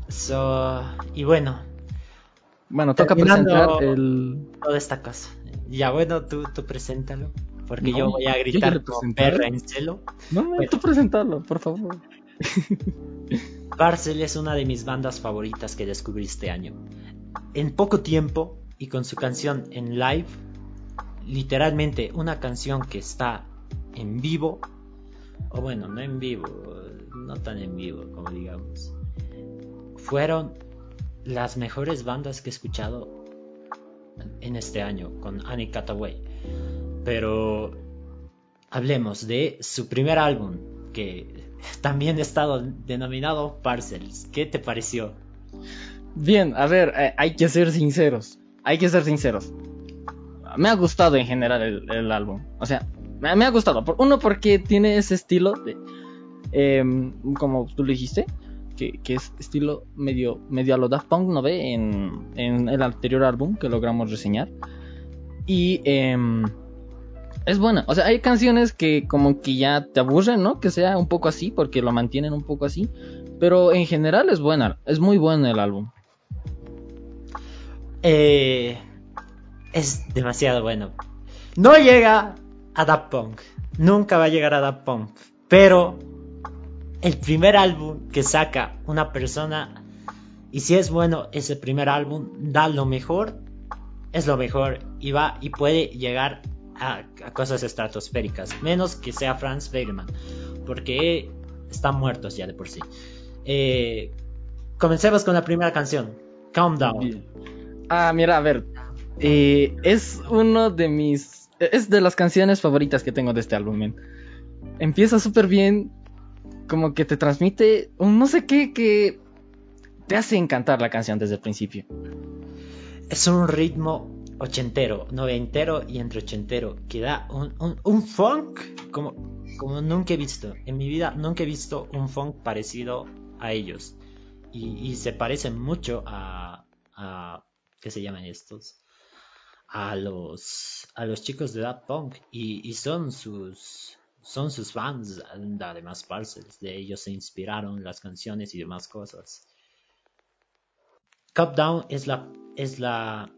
So, y bueno. Bueno, toca presentar el. Toda esta cosa. Ya bueno, tú, tú preséntalo. Porque yo voy a gritar con perra en celo. No, tú presentarlo, por favor. Parcel es una de mis bandas favoritas que descubrí este año. En poco tiempo y con su canción en live, literalmente una canción que está en vivo, o bueno, no en vivo, no tan en vivo como digamos, fueron las mejores bandas que he escuchado en este año con Annie Cataway. Pero hablemos de su primer álbum, que también ha estado denominado Parcels. ¿Qué te pareció? Bien, a ver, eh, hay que ser sinceros. Hay que ser sinceros. Me ha gustado en general el, álbum. O sea, me, ha gustado. Uno, porque tiene ese estilo de. Em, como tú lo dijiste, que, es estilo medio, medio a lo Daft Punk, ¿no ve? En, en el anterior álbum que logramos reseñar. Y. Eh, es buena. O sea, hay canciones que como que ya te aburren, ¿no? Que sea un poco así, porque lo mantienen un poco así. Pero en general es buena. Es muy bueno el álbum. Eh, es demasiado bueno. No llega a Da Punk. Nunca va a llegar a Da Punk. Pero el primer álbum que saca una persona, y si es bueno ese primer álbum, da lo mejor es lo mejor y va y puede llegar a, cosas estratosféricas, menos que sea Franz Ferdinand, porque están muertos ya de por sí. Eh, comencemos con la primera canción, Calm Down. Ah, mira, a ver, eh, es uno de mis, es de las canciones favoritas que tengo de este álbum. Empieza súper bien, como que te transmite un no sé qué que te hace encantar la canción desde el principio. Es un ritmo ochentero, noventero y entre ochentero, que da un, funk como, como nunca he visto. En mi vida nunca he visto un funk parecido a ellos. Y, se parecen mucho a, a... ¿Qué se llaman estos? A los, a los chicos de Daft Punk. Y, y son sus son sus fans, además Parcels, de ellos se inspiraron las canciones y demás cosas. Cup es la, es la,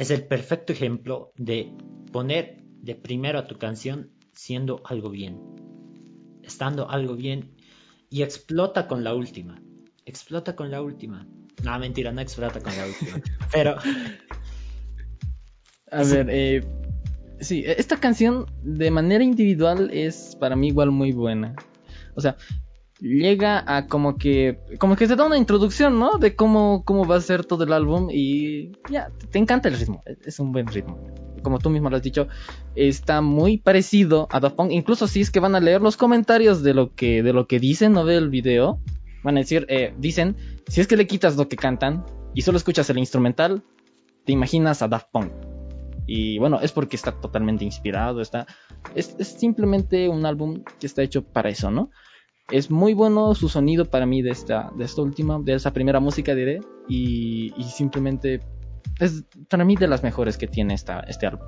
es el perfecto ejemplo de poner de primero a tu canción siendo algo bien, estando algo bien y explota con la última, explota con la última. No, mentira, no explota con la última, pero... A ver, eh, Sí, esta canción de manera individual es para mí igual muy buena. O sea, llega a como que como que te da una introducción, ¿no? De cómo, cómo va a ser todo el álbum y ya, te encanta el ritmo, e-, es un buen ritmo. Como tú mismo lo has dicho, está muy parecido a Daft Punk, incluso si es que van a leer los comentarios de lo que de lo que dicen no ve el video, van a decir, eh, dicen, si es que le quitas lo que cantan y solo escuchas el instrumental, te imaginas a Daft Punk. Y bueno, es porque está totalmente inspirado, está... Es, simplemente un álbum que está hecho para eso, ¿no? Es muy bueno su sonido para mí de esta, de esta última, de esa primera música diré. Y, y simplemente es para mí de las mejores que tiene esta, este álbum.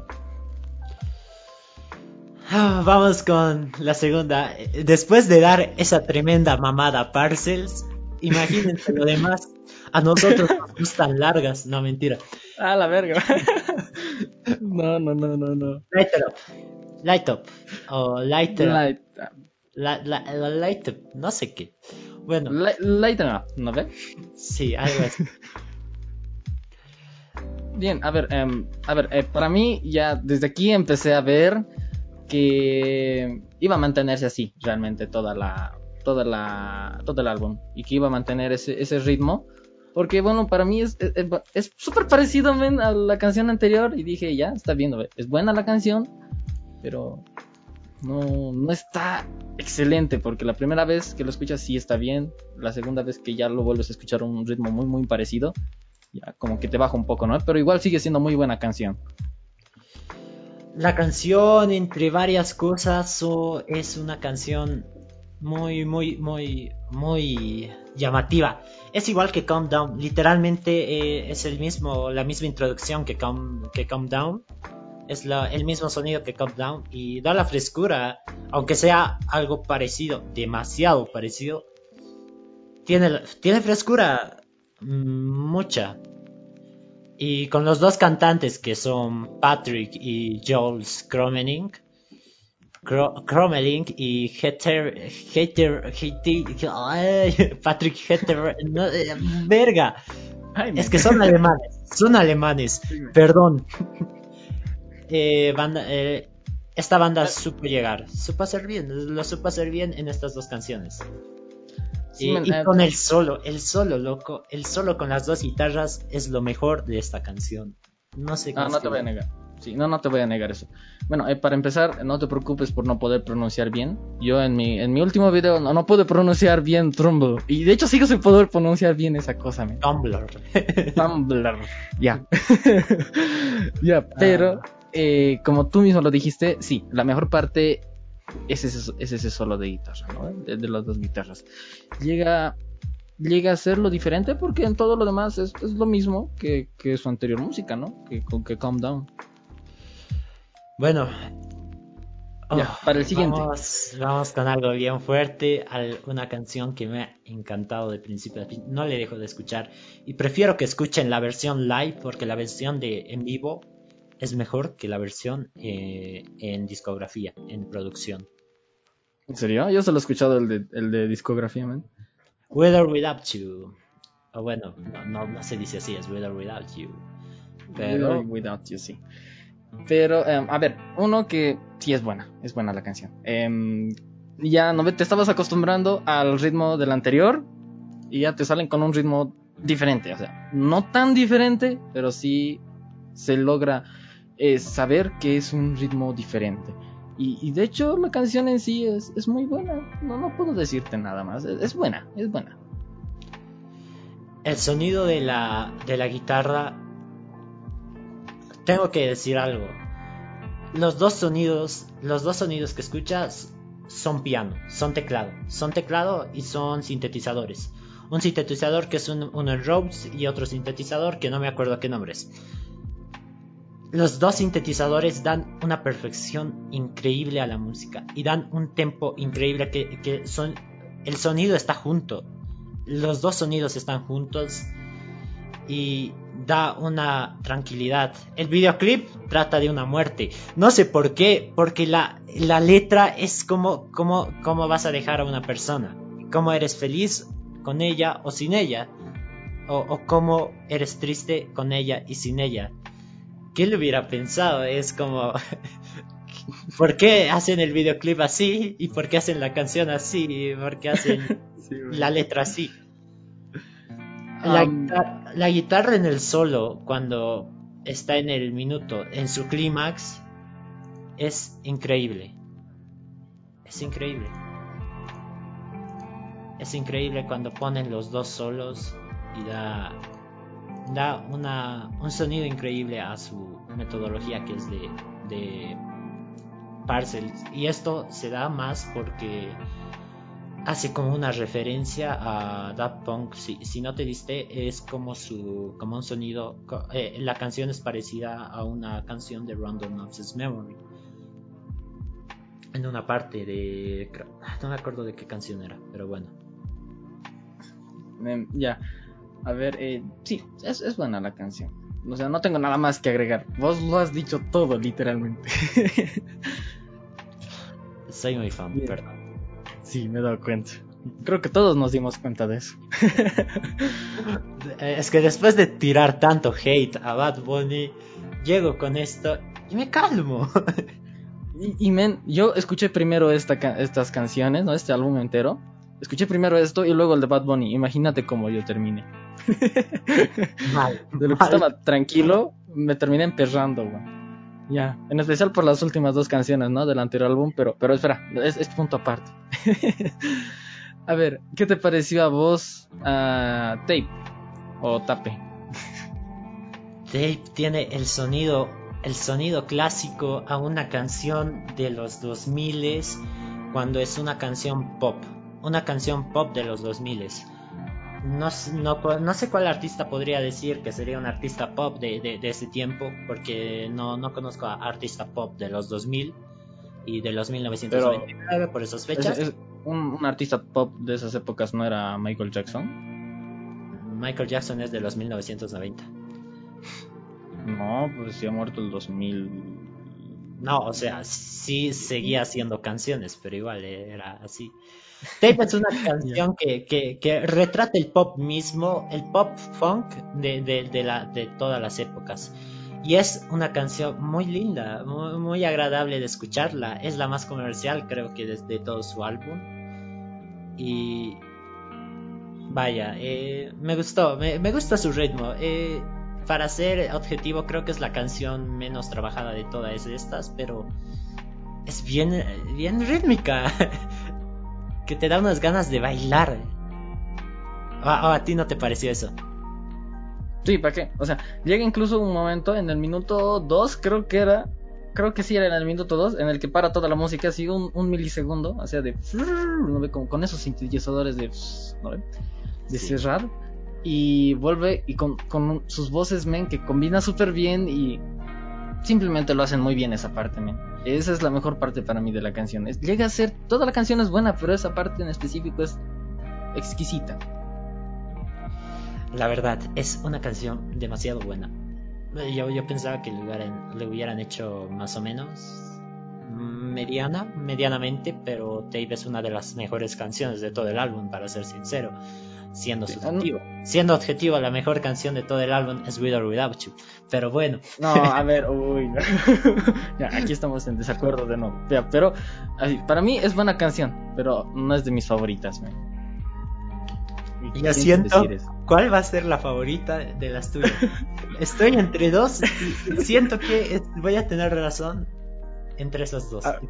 Ah, vamos con la segunda. Después de dar esa tremenda mamada Parcels, imagínense lo demás. A nosotros nos gustan largas, no mentira. Ah, la verga. no, no, no, no, no. Light up. Light up. O lighter. Light up. La, light up. No sé qué. Bueno. light up, ¿no ves? Sí, algo así. Bien, a ver, um, a ver, eh, para mí ya desde aquí empecé a ver que iba a mantenerse así realmente toda la, toda la, todo el álbum y que iba a mantener ese, ese ritmo porque bueno, para mí es súper parecido a la canción anterior y dije, ya, está bien, es buena la canción, pero no, no está excelente porque la primera vez que lo escuchas sí está bien, la segunda vez que ya lo vuelves a escuchar un ritmo muy muy parecido, ya como que te baja un poco, ¿no? Pero igual sigue siendo muy buena canción. La canción, entre varias cosas, es una canción muy, muy, muy, muy llamativa. Es igual que Calm Down, literalmente eh, es el mismo, la misma introducción que Calm, que Calm Down. Es el mismo sonido que Calm Down y da la frescura, aunque sea algo parecido, demasiado parecido. Tiene, tiene frescura mm, mucha. Y con los dos cantantes que son Patrick y Jules Kromening, Cromelink y Heter, Heter, Heter, Patrick Heter, no, eh, verga. es que son alemanes, son alemanes, perdón. Eh, banda, eh, esta banda supo llegar, supo hacer bien, lo supo hacer bien en estas dos canciones. y, con el solo, el solo, loco, el solo con las dos guitarras es lo mejor de esta canción. No sé cómo. Ah, no te voy a negar. Sí, no, no te voy a negar eso. Bueno, eh, para empezar, no te preocupes por no poder pronunciar bien. Yo en mi, en mi último video no, no pude pronunciar bien Trumble. Y de hecho sigo sin poder pronunciar bien esa cosa. Tumblr. Tumblr. Ya. ya, pero ah. Eh, como tú mismo lo dijiste, sí, la mejor parte es ese, es ese solo de guitarra, ¿no? De, las dos guitarras. Llega llega a ser lo diferente porque en todo lo demás es, es lo mismo que, que, su anterior música, ¿no? Que, que Calm Down. Bueno, ya, para el siguiente. Vamos, con algo bien fuerte, una canción que me ha encantado de principio a fin. No le dejo de escuchar y prefiero que escuchen la versión live porque la versión de en vivo es mejor que la versión eh, en discografía, en producción. ¿En serio? Yo solo he escuchado el de, el de discografía, man. With or Without You. O bueno, no, no, se dice así, es With or Without You. Pero... Without You, sí. Pero, em, a ver, uno que sí es buena, es buena la canción. Em, ya no te estabas acostumbrando al ritmo del anterior y ya te salen con un ritmo diferente, o sea, no tan diferente, pero sí se logra eh, saber que es un ritmo diferente. Y, de hecho la canción en sí es, es muy buena, no, no puedo decirte nada más, es, buena, es buena. El sonido de la, de la guitarra, tengo que decir algo. Los dos sonidos, los dos sonidos que escuchas son piano, son teclado, son teclado y son sintetizadores. Un sintetizador que es un, uno Rhodes y otro sintetizador que no me acuerdo qué nombre es los dos sintetizadores dan una perfección increíble a la música y dan un tempo increíble que, son el sonido está junto. Los dos sonidos están juntos y da una tranquilidad. El videoclip trata de una muerte. No sé por qué porque la, la letra es como, como, vas a dejar a una persona. Cómo eres feliz con ella o sin ella o, o cómo eres triste con ella y sin ella ¿Quién lo hubiera pensado? Es como, ¿por qué hacen el videoclip así? ¿Y por qué hacen la canción así? ¿Y por qué hacen la letra así? La, guitarra en el solo, cuando está en el minuto, en su clímax, es increíble. Es increíble. Es increíble cuando ponen los dos solos y da da una, un sonido increíble a su metodología que es de, de Parcels. Y esto se da más porque hace como una referencia a Daft Punk. Si, si no te diste, es como su como un sonido. Eh, la canción es parecida a una canción de Random Access Memory. En una parte de. No me acuerdo de qué canción era, pero bueno. Em, ya. A ver, eh, sí, es, buena la canción. O sea, no tengo nada más que agregar. Vos lo has dicho todo, literalmente. Soy muy fan, perdón. Sí, me he dado cuenta. Creo que todos nos dimos cuenta de eso. es que después de tirar tanto hate a Bad Bunny, llego con esto y me calmo. y, men, yo escuché primero esta, estas canciones, ¿no? Este álbum entero. Escuché primero esto y luego el de Bad Bunny. Imagínate cómo yo terminé. De lo que estaba tranquilo, me terminé emperrando, Ya, en especial por las últimas dos canciones, ¿no? Del anterior álbum, pero, pero espera, es, punto aparte. a ver, ¿qué te pareció a vos a Tape o Tape? Tape tiene el sonido, el sonido clásico a una canción de los 2000 cuando es una canción pop, una canción pop de los 2000 no, no, no, sé cuál artista podría decir que sería un artista pop de, de, ese tiempo, porque no, no conozco a artista pop de los 2000 y de los 1999 por esas fechas. un, artista pop de esas épocas no era Michael Jackson? Michael Jackson es de los 1990. No, pues sí ha muerto el 2000. No, o sea, sí seguía haciendo canciones, pero igual era así. Tape es una canción que, que, retrata el pop mismo, el pop funk de, de, la, de todas las épocas. Y es una canción muy linda, muy, agradable de escucharla. Es la más comercial, creo que desde todo su álbum. Y vaya, eh, me gustó, me, gusta su ritmo. Eh, para ser objetivo, creo que es la canción menos trabajada de todas estas, pero es bien, bien rítmica. que te da unas ganas de bailar. ¿A, a ti no te pareció eso? Sí, ¿para qué? O sea, llega incluso un momento en el minuto 2, creo que era, creo que sí era en el minuto 2, en el que para toda la música, así un, un milisegundo, o sea, de, con, con esos sintetizadores de, de cerrar, y vuelve y con, con sus voces, men, que combina súper bien y simplemente lo hacen muy bien esa parte, men. Esa es la mejor parte para mí de la canción. llega a ser, toda la canción es buena, pero esa parte en específico es exquisita. La verdad, es una canción demasiado buena. Yo, yo pensaba que le hubieran, le hubieran hecho más o menos mediana, medianamente, pero Tape es una de las mejores canciones de todo el álbum, para ser sincero. Siendo subjetivo. Siendo objetivo, la mejor canción de todo el álbum es With or Without You. Pero bueno. No, a ver, uy. ya, aquí estamos en desacuerdo de nuevo. Pero para mí es buena canción, pero no es de mis favoritas. Man. Ya siento cuál va a ser la favorita de las tuyas. Estoy entre dos y siento que voy a tener razón entre esas dos. A,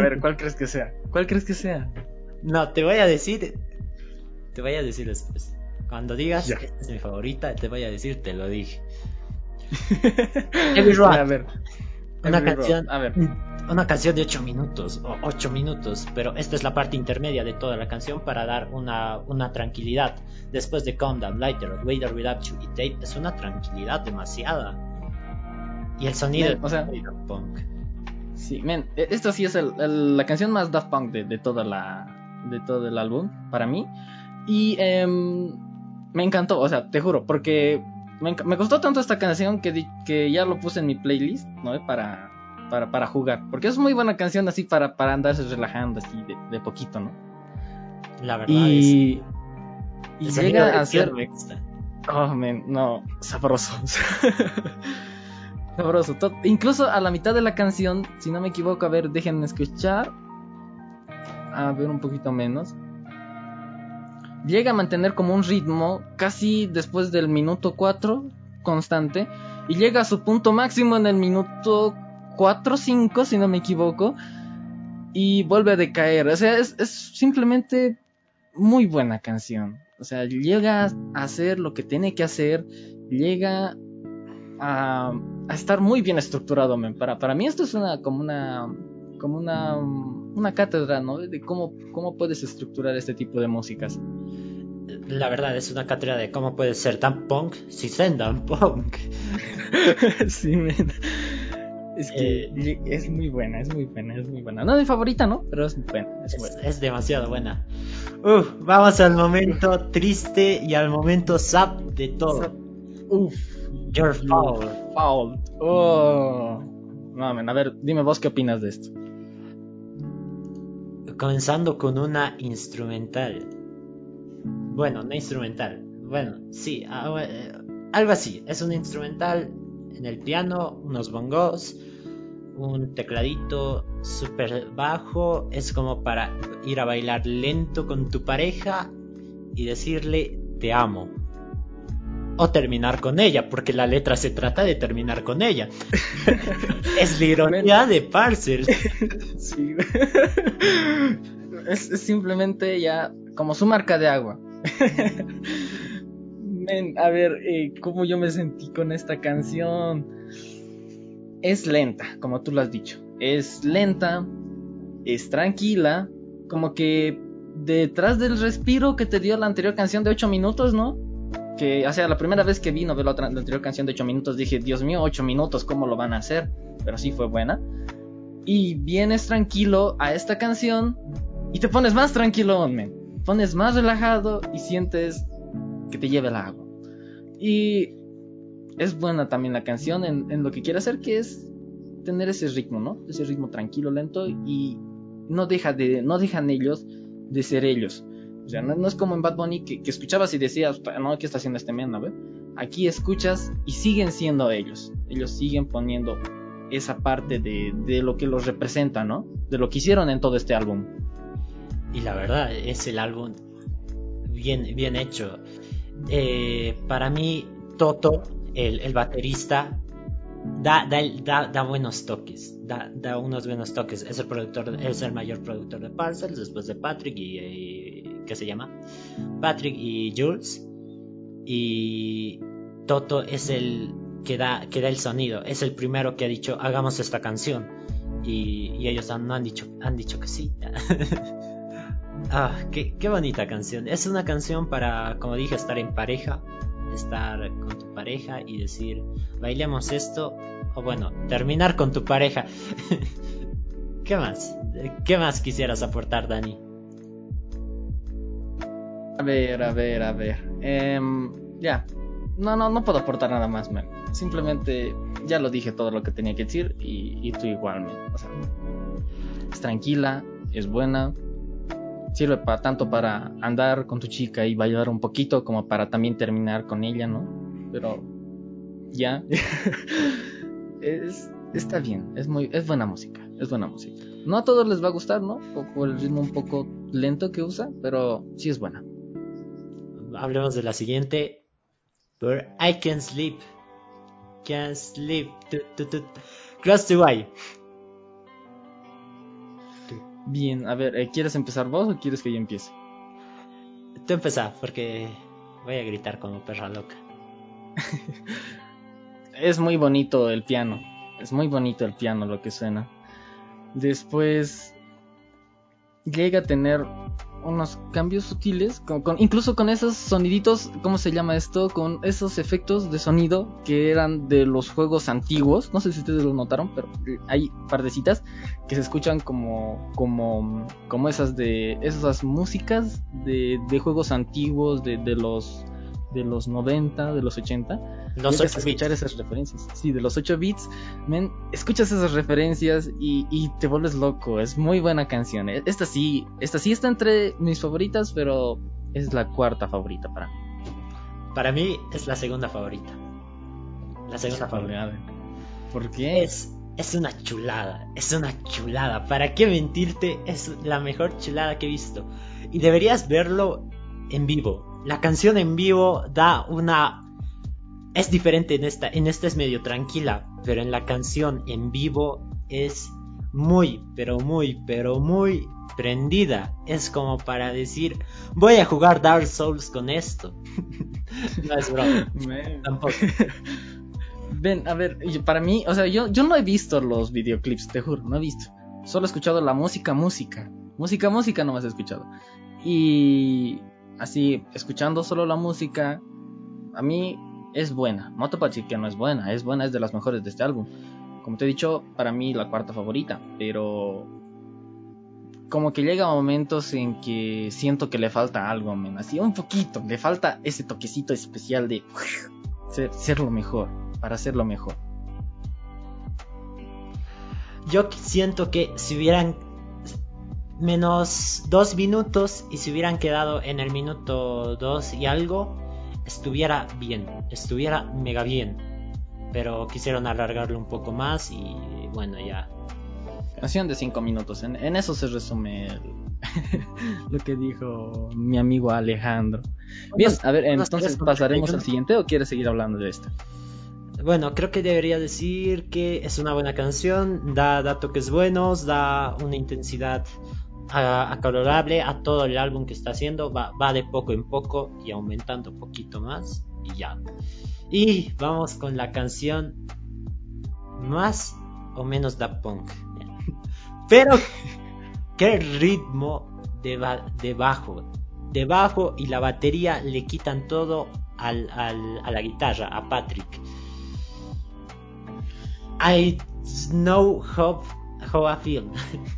ver, ¿cuál crees que sea? ¿Cuál crees que sea? No, te voy a decir. Te voy a decir después. Cuando digas, esta es mi favorita, te voy a decir, te lo dije. A ver. Una canción. A ver. Una canción de 8 minutos o 8 minutos, pero esta es la parte intermedia de toda la canción para dar una, una tranquilidad. Después de Calm Down, Lighter, Waiter Without You y Tape, es una tranquilidad demasiada. Y el sonido o sea, punk. Sí, men, e, esto sí es la canción más Daft Punk de, toda la, de todo el álbum, para mí. Y em, me encantó, o sea, te juro, porque me, me gustó tanto esta canción que, que ya lo puse en mi playlist, ¿no? Para, para, para jugar. Porque es muy buena canción así para, para andarse relajando así de, poquito, ¿no? La verdad y, Y llega a ser... Oh, men, no, sabroso. Sabroso. Incluso a la mitad de la canción, si no me equivoco, a ver, déjenme escuchar. A ver un poquito menos. Llega a mantener como un ritmo casi después del minuto 4 constante. Y llega a su punto máximo en el minuto 4 5, si no me equivoco. Y vuelve a decaer. O sea, es, es simplemente muy buena canción. O sea, llega a hacer lo que tiene que hacer. Llega a, estar muy bien estructurado, Para, para mí esto es una como una como una, una cátedra, ¿no? De cómo, cómo puedes estructurar este tipo de músicas. La verdad, es una cátedra de cómo puedes ser tan punk si sendan punk. sí. Es que eh, es muy buena, es muy buena, es muy buena. No mi favorita, ¿no? Pero es buena. Es, es demasiado buena. Uf, vamos al momento triste y al momento sap de todo. Uf. Your fault. Fault. Oh. No, a ver, dime vos qué opinas de esto. Comenzando con una instrumental. Bueno, no instrumental. Bueno, sí, ah, eh, algo así. Es un instrumental en el piano, unos bongos, un tecladito súper bajo. Es como para ir a bailar lento con tu pareja y decirle te amo o terminar con ella, porque la letra se trata de terminar con ella. es la ironía de Parcel. sí. es, simplemente ya como su marca de agua. a ver, eh, cómo yo me sentí con esta canción. Es lenta, como tú lo has dicho. Es lenta, es tranquila, como que detrás del respiro que te dio la anterior canción de 8 minutos, ¿no? Que, o sea, la primera vez que vino de la, otra, anterior canción de 8 minutos dije, Dios mío, 8 minutos, ¿cómo lo van a hacer? Pero sí fue buena. Y vienes tranquilo a esta canción y te pones más tranquilo, men. Pones más relajado y sientes que te lleve el agua. Y es buena también la canción en, en lo que quiere hacer, que es tener ese ritmo, ¿no? Ese ritmo tranquilo, lento y no, deja de, no dejan ellos de ser ellos. O sea, no, es como en Bad Bunny que, escuchabas y decías, no, ¿qué está haciendo este men? Aquí escuchas y siguen siendo ellos. Ellos siguen poniendo esa parte de, lo que los representa, ¿no? De lo que hicieron en todo este álbum. Y la verdad, es el álbum bien, bien hecho. Eh, para mí, Toto, el, baterista, da, da, da, buenos toques, da, da, unos buenos toques. Es el productor, es el mayor productor de Parcels después de Patrick y que se llama, Patrick y Jules. Y Toto es el que da, que da el sonido, es el primero que ha dicho hagamos esta canción. Y, ellos han, han, dicho, han dicho que sí. ah, qué, qué bonita canción. Es una canción para, como dije, estar en pareja, estar con tu pareja y decir, bailemos esto, o bueno, terminar con tu pareja. ¿Qué más? ¿Qué más quisieras aportar, Dani? A ver, a ver, a ver. Em, ya. No, no, no puedo aportar nada más, man. Simplemente ya lo dije todo lo que tenía que decir y, tú igual, man. O sea, es tranquila, es buena. sirve para tanto para andar con tu chica y bailar un poquito como para también terminar con ella, ¿no? Pero ya es, está bien, es muy es buena música, es buena música. No a todos les va a gustar, ¿no? Por el ritmo un poco lento que usa, pero sí es buena. Hablemos de la siguiente. But I can sleep. Can't sleep. Cross to why. Bien, a ver, eh, ¿quieres empezar vos o quieres que yo empiece? Tú empieza, porque voy a gritar como perra loca. es muy bonito el piano. Es muy bonito el piano lo que suena. Después llega a tener unos cambios sutiles, incluso con esos soniditos, ¿cómo se llama esto? Con esos efectos de sonido que eran de los juegos antiguos. No sé si ustedes lo notaron, pero hay pardecitas que se escuchan como, como, como esas de esas músicas de, de juegos antiguos, de, de los de los 90, de los 80. Los 8 escuchar esas referencias. Sí, de los 8 bits. Men, escuchas esas referencias y, y, te vuelves loco. Es muy buena canción. E, esta sí, esta sí está entre mis favoritas, pero es la cuarta favorita para mí. Para mí es la segunda favorita. La segunda favorita. ¿Por qué? Es, es una chulada. Es una chulada. ¿Para qué mentirte? Es la mejor chulada que he visto. Y deberías verlo en vivo la canción en vivo da una... Es diferente en esta, en esta es medio tranquila, pero en la canción en vivo es muy, pero muy, pero muy prendida. Es como para decir, voy a jugar Dark Souls con esto. no es broma. Tampoco. Ven, a ver, para mí, o sea, yo, yo no he visto los videoclips, te juro, no he visto. Solo he escuchado la música, música. Música, música no me has escuchado. Y así, escuchando solo la música, a mí es buena. No te decir que no es buena, es buena, es de las mejores de este álbum. Como te he dicho, para mí la cuarta favorita, pero como que llega momentos en que siento que le falta algo, men, así un poquito, le falta ese toquecito especial de ser, lo mejor, para lo mejor. Yo siento que si hubieran menos dos minutos y si hubieran quedado en el minuto dos y algo, estuviera bien, estuviera mega bien. Pero quisieron alargarlo un poco más y bueno, ya. Canción de cinco minutos, en, eso se resume lo que dijo mi amigo Alejandro. Bien, a ver, entonces pasaremos al siguiente o quieres seguir hablando de esto? Bueno, creo que debería decir que es una buena canción, da, da toques buenos, da una intensidad acalorable a todo el álbum que está haciendo. Va, de poco en poco y aumentando un poquito más. Y ya. Y vamos con la canción más o menos da punk. Pero qué ritmo de, de bajo. De bajo y la batería le quitan todo al, a la guitarra, a Patrick. I know how, how I feel.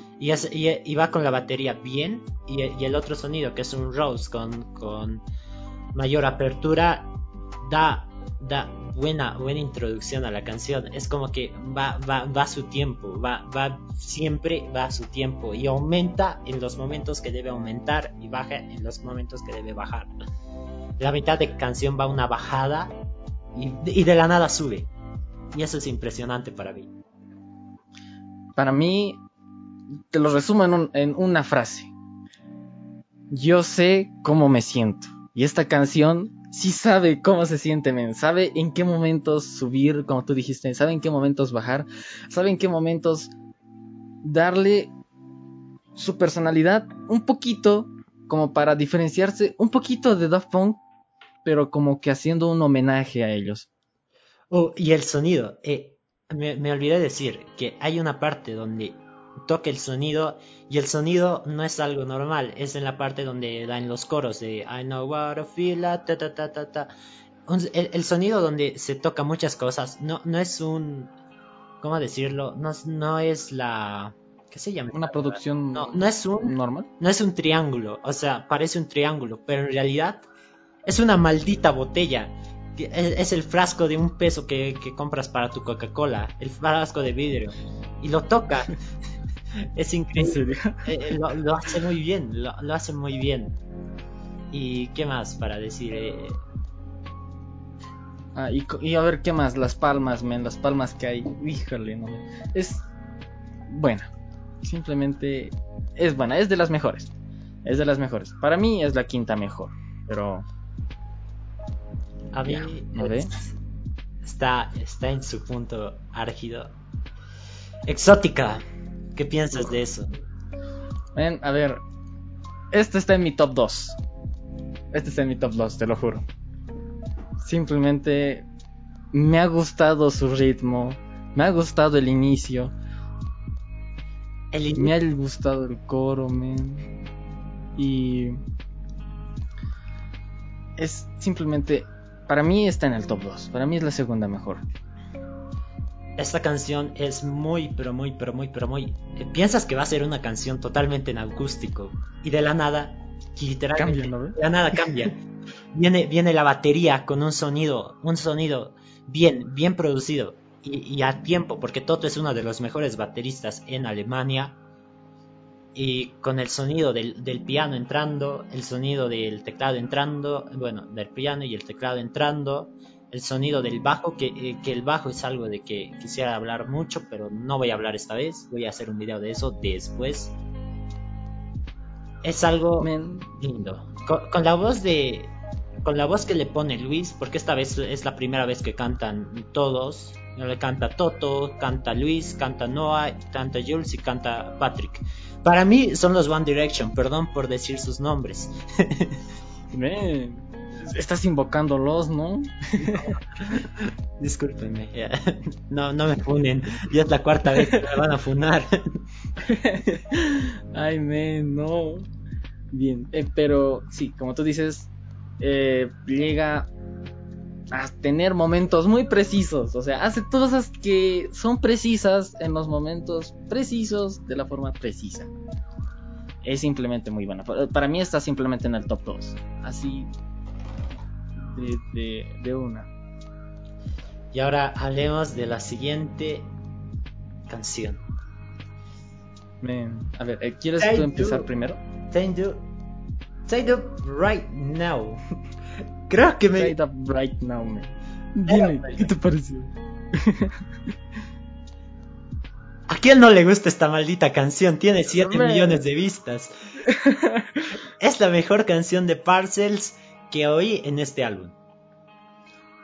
y, va con la batería bien y, el otro sonido que es un Rose con, mayor apertura da, buena, buena introducción a la canción. Es como que va, va, va a su tiempo va, va siempre va a su tiempo y aumenta en los momentos que debe aumentar y baja en los momentos que debe bajar. La mitad de canción va una bajada y de la nada sube. Y eso es impresionante para mí. Para mí te lo resumo en, una frase. Yo sé cómo me siento. Y esta canción sí sabe cómo se siente, men. Sabe en qué momentos subir, como tú dijiste. Sabe en qué momentos bajar. Sabe en qué momentos darle su personalidad un poquito, como para diferenciarse un poquito de Daft Punk, pero como que haciendo un homenaje a ellos. Oh, y el sonido. Eh, me, me olvidé decir que hay una parte donde toca el sonido y el sonido no es algo normal, es en la parte donde dan los coros de I know what I feel, ta ta ta ta ta. El, sonido donde se toca muchas cosas no, no es un ¿cómo decirlo? No, no es la ¿qué se llama? Una producción no, no es un normal. No es un triángulo, o sea, parece un triángulo, pero en realidad es una maldita botella. Es el frasco de un peso que, compras para tu Coca-Cola, el frasco de vidrio. Y lo toca. es increíble. Eh, eh, lo, hace muy bien, lo, hace muy bien. ¿Y qué más para decir? Eh, ah, y, a ver, ¿qué más? Las palmas, men, las palmas que hay. Híjole, no. Es buena. Simplemente es buena, es de las mejores. Es de las mejores. Para mí es la quinta mejor. Pero a mí está, está en su punto árgido. Exótica, ¿qué piensas de eso? Ven, a ver, este está en mi top 2. Este está en mi top 2, te lo juro. Simplemente me ha gustado su ritmo, me ha gustado el inicio. Me ha gustado el coro, men. Y es simplemente para mí está en el top 2. Para mí es la segunda mejor. Esta canción es muy, pero muy, pero muy, pero muy. Eh, piensas que va a ser una canción totalmente en acústico. Y de la nada, literalmente. Cambia, De la nada cambia. viene, viene la batería con un sonido, un sonido bien, bien producido. Y, y a tiempo, porque Toto es uno de los mejores bateristas en Alemania y con el sonido del, piano entrando, el sonido del teclado entrando, bueno, del piano y el teclado entrando, el sonido del bajo, que, eh, que, el bajo es algo de que quisiera hablar mucho, pero no voy a hablar esta vez, voy a hacer un video de eso después. Es algo lindo. Con, la voz de... Con la voz que le pone Luis, porque esta vez es la primera vez que cantan todos. Le canta Toto, canta Luis, canta Noah, canta Jules y canta Patrick. Para mí son los One Direction, perdón por decir sus nombres. estás invocándolos, ¿no? Discúlpenme, no, no me funen. Ya es la cuarta vez que me van a funar. Ay, men, no. Bien, eh, pero sí, como tú dices, eh, llega a tener momentos muy precisos. O sea, hace cosas que son precisas en los momentos precisos de la forma precisa. Es simplemente muy buena. Para mí está simplemente en el top 2. Así de, una. Y ahora hablemos de la siguiente canción. a ver, eh, ¿quieres tú empezar primero? Right now. Creo que me. up right now, man. Dime, ¿qué te pareció? ¿A quién no le gusta esta maldita canción? Tiene 7 millones de vistas. es la mejor canción de Parcels que oí en este álbum.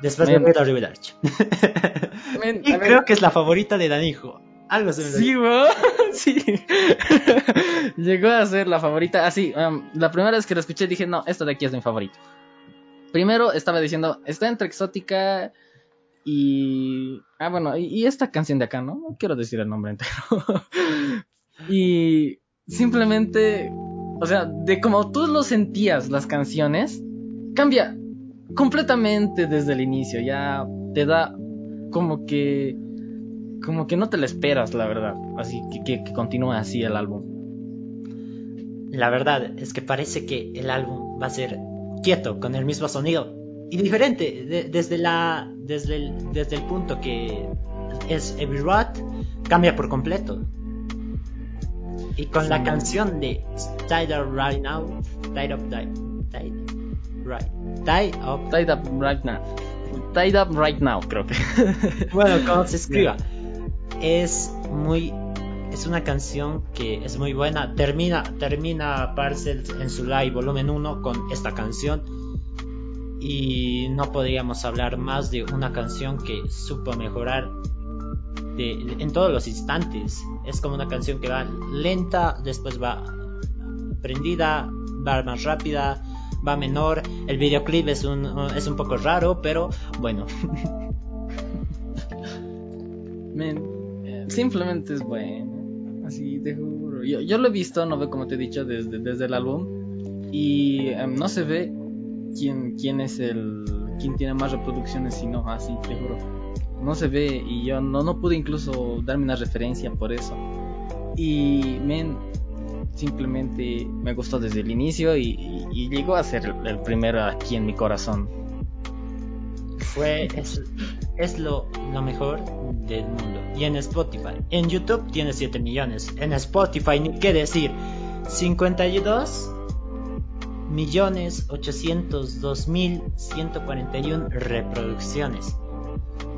Después de Red River y creo que es la favorita de Danijo. Algo se me Sí, sí. Llegó a ser la favorita. Así, um, la primera vez que la escuché dije, no, esta de aquí es mi favorito. Primero estaba diciendo, está entre exótica y... Ah, bueno, y, esta canción de acá, ¿no? No quiero decir el nombre entero. y simplemente, o sea, de como tú lo sentías las canciones, cambia completamente desde el inicio. Ya te da como que... Como que no te la esperas, la verdad. Así que, que continúa así el álbum. La verdad es que parece que el álbum va a ser quieto, con el mismo sonido. Y diferente, desde, la, desde, el, desde el punto que es Every Rat, cambia por completo. Y con la canción de Tied Up Right Now, Tied Up, tied, right, tied Up, Tied Up Right Now. Tied Up Right Now, creo que. bueno, como se escriba. Es muy es una canción que es muy buena. Termina, termina Parcels en su live volumen 1 con esta canción. Y no podríamos hablar más de una canción que supo mejorar en todos los instantes. Es como una canción que va lenta, después va prendida, va más rápida, va menor. El videoclip es un, es un poco raro, pero bueno. simplemente es bueno. Así, te juro. Yo, yo lo he visto, no ve como te he dicho, desde, desde el álbum. Y em, no se ve quién, quién es el. quién tiene más reproducciones, sino así, te juro. No se ve y yo no, no pude incluso darme una referencia por eso. Y, men, simplemente me gustó desde el inicio y, y, llegó a ser el, primero aquí en mi corazón. Fue, es, es lo, lo, mejor del mundo. Y en Spotify, en YouTube tiene 7 millones. En Spotify, ni qué decir, 52 millones 802 mil 141 reproducciones.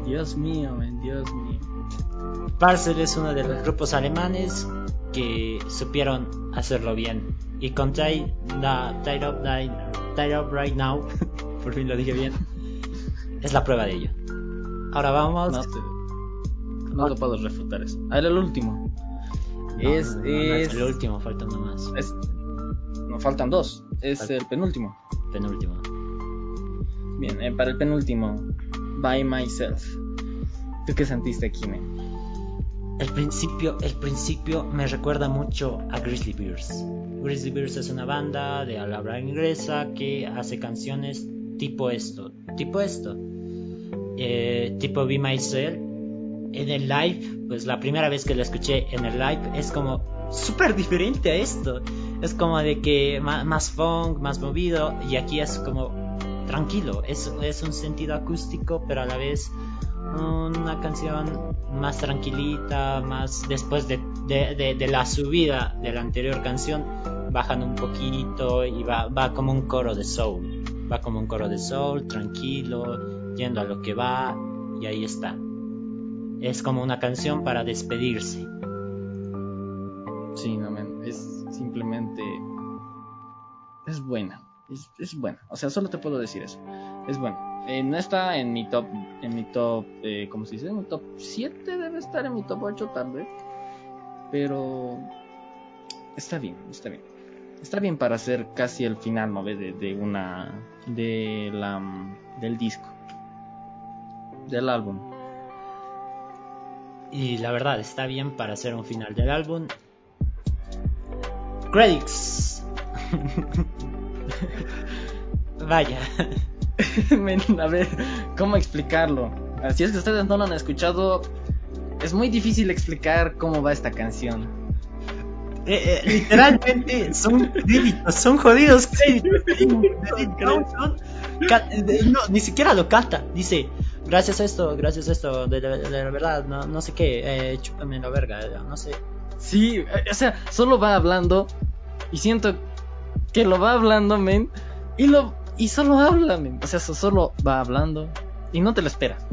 Dios mío, Dios mío. Parcel es uno de los grupos alemanes que supieron hacerlo bien. Y con Tie, Up, Up Right Now, por fin lo dije bien, es la prueba de ello. Ahora vamos. No, te, puedo refutar eso. A ver, el último. es, es... el último, faltan uno más. No, faltan dos. Es el penúltimo. Penúltimo. Bien, eh, para el penúltimo, By Myself. ¿Tú qué sentiste aquí, man? El principio, el principio me recuerda mucho a Grizzly Bears. Grizzly Bears es una banda de habla inglesa que hace canciones tipo esto, tipo esto, eh, tipo Be Myself. En el live, pues la primera vez que lo escuché en el live es como súper diferente a esto. Es como de que más, funk, más movido y aquí es como tranquilo. Es un sentido acústico, pero a la vez una canción más tranquilita, más después de, de, la subida de la anterior canción, bajan un poquito y va, va como un coro de soul. Va como un coro de soul, tranquilo, yendo a lo que va, y ahí está. Es como una canción para despedirse. Sí, no, es simplemente. Es buena. Es, es buena. O sea, solo te puedo decir eso. Es buena. Eh, no está en mi top, en mi top, eh, ¿cómo se dice? En mi top 7 debe estar en mi top 8 tal vez. Pero está bien, está bien. Está bien para hacer casi el final, ¿no? De, de una, de la, del disco, del álbum. Y la verdad, está bien para hacer un final del álbum. Credits. Vaya. a ver, ¿cómo explicarlo? Así es que ustedes no lo han escuchado, es muy difícil explicar cómo va esta canción. Eh, eh, literalmente son créditos, son jodidos créditos. No, ni siquiera lo canta. Dice, gracias a esto, gracias a esto, de, la verdad, no, no sé qué, eh, chúpame la verga, no sé. Sí, o sea, solo va hablando y siento que lo va hablando, men, y lo y solo habla, o sea, solo va hablando y no te lo esperas.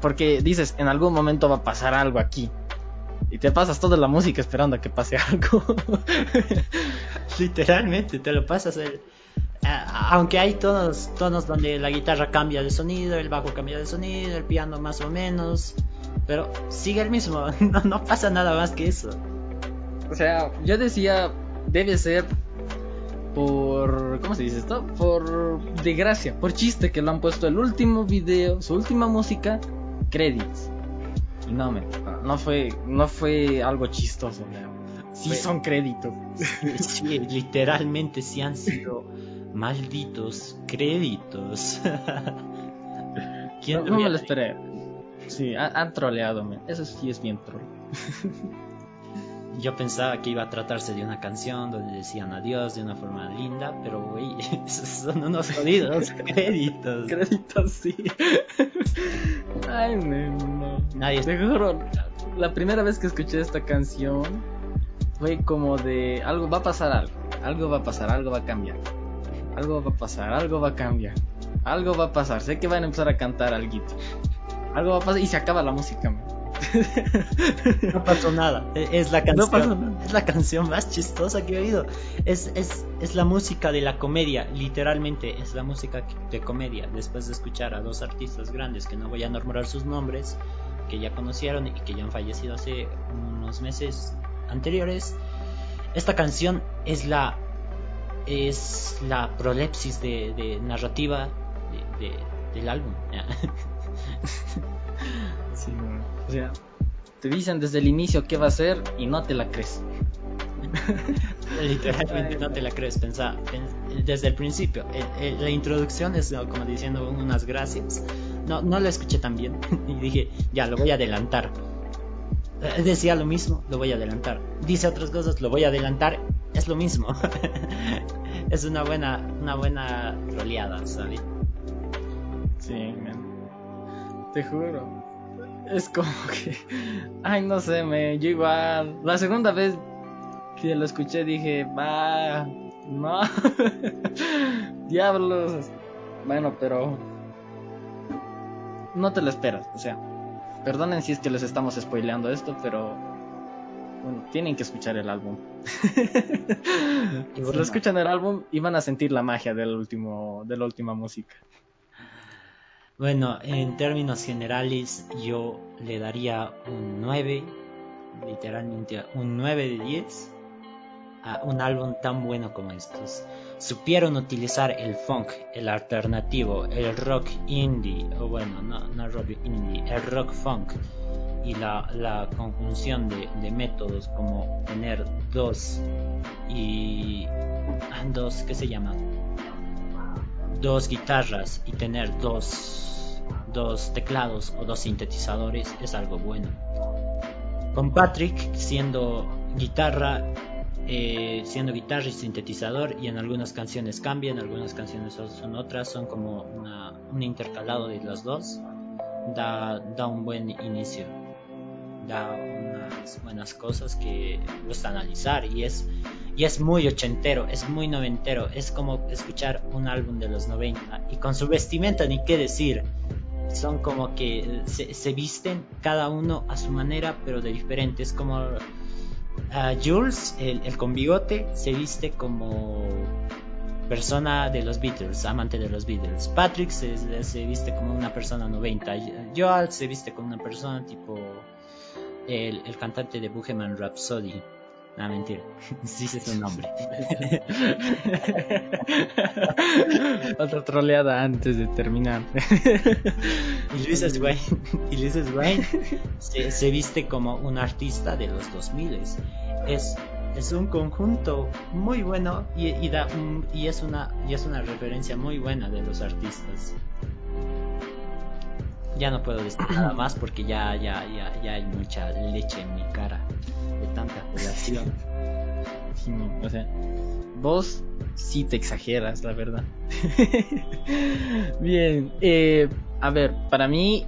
porque dices, en algún momento va a pasar algo aquí. Y te pasas toda la música esperando a que pase algo. Literalmente, te lo pasas. El, aunque hay tonos, tonos donde la guitarra cambia de sonido, el bajo cambia de sonido, el piano más o menos. Pero sigue el mismo, no, no pasa nada más que eso. O sea, yo decía, debe ser por ¿cómo se dice esto? Por desgracia, por chiste que lo han puesto el último video, su última música, credits. Y no, me, no fue no fue algo chistoso, Sí son créditos. Sí, literalmente sí han sido malditos créditos. ¿Quién no, me lo esperé. Sí, han, troleado, eso sí es bien troll. yo pensaba que iba a tratarse de una canción donde decían adiós de una forma linda, pero güey, son unos jodidos créditos. créditos, sí. Ay, no. Nadie Te juro, la primera vez que escuché esta canción fue como de algo va a pasar algo, algo va a pasar, algo va a cambiar. Algo va a pasar, algo va a cambiar. Algo va a pasar, sé que van a empezar a cantar algo. Algo va a pasar y se acaba la música, man. No pasó nada. Es la canción, es la canción más chistosa que he oído. Es, es, es la música de la comedia, literalmente es la música de comedia. Después de escuchar a dos artistas grandes que no voy a nombrar sus nombres, que ya conocieron y que ya han fallecido hace unos meses anteriores, esta canción es la es la prolepsis de, narrativa del álbum. sí, o sea, te dicen desde el inicio qué va a ser y no te la crees. Literalmente no te la crees, pensar desde el principio. la introducción es como diciendo unas gracias. No, no la escuché tan bien y dije, ya, lo voy a adelantar. Eh, decía lo mismo, lo voy a adelantar. Dice otras cosas, lo voy a adelantar, es lo mismo. es una buena, una buena troleada, ¿sabes? Sí, Te juro. Es como que. Ay, no sé, me. Yo igual. La segunda vez que lo escuché dije, va. No. Diablos. Bueno, pero. No te lo esperas, o sea. Perdonen si es que les estamos spoileando esto, pero. Bueno, tienen que escuchar el álbum. si lo escuchan el álbum y van a sentir la magia del último, de la última música. Bueno, en términos generales yo le daría un 9, literalmente un 9 de 10 a un álbum tan bueno como estos. Supieron utilizar el funk, el alternativo, el rock indie, o bueno, no, no rock indie, el rock funk y la, conjunción de, de, métodos como tener dos y dos, ¿qué se llama? Dos guitarras y tener dos dos teclados o dos sintetizadores es algo bueno. Con Patrick siendo guitarra, eh, siendo guitarra y sintetizador y en algunas canciones cambian, algunas canciones son otras, son como un intercalado de las dos, da, da un buen inicio, da unas buenas cosas que gusta analizar y es y es muy ochentero, es muy noventero, es como escuchar un álbum de los 90 y con su vestimenta ni qué decir, son como que se, visten cada uno a su manera, pero de diferentes. Como uh, Jules, el, con bigote, se viste como persona de los Beatles, amante de los Beatles. Patrick se, se viste como una persona 90. Joel se viste como una persona tipo el, el cantante de Bohemian Rhapsody. No, mentira. Sí es su nombre. Otra troleada antes de terminar. y Luis Swain, y Luis Swain se, se, viste como un artista de los 2000. Es, es un conjunto muy bueno y, y, da y, es una, y es una referencia muy buena de los artistas. Ya no puedo decir nada más porque ya, ya, ya, ya hay mucha leche en mi cara tanta población. o sea, vos sí te exageras, la verdad. Bien, eh, a ver, para mí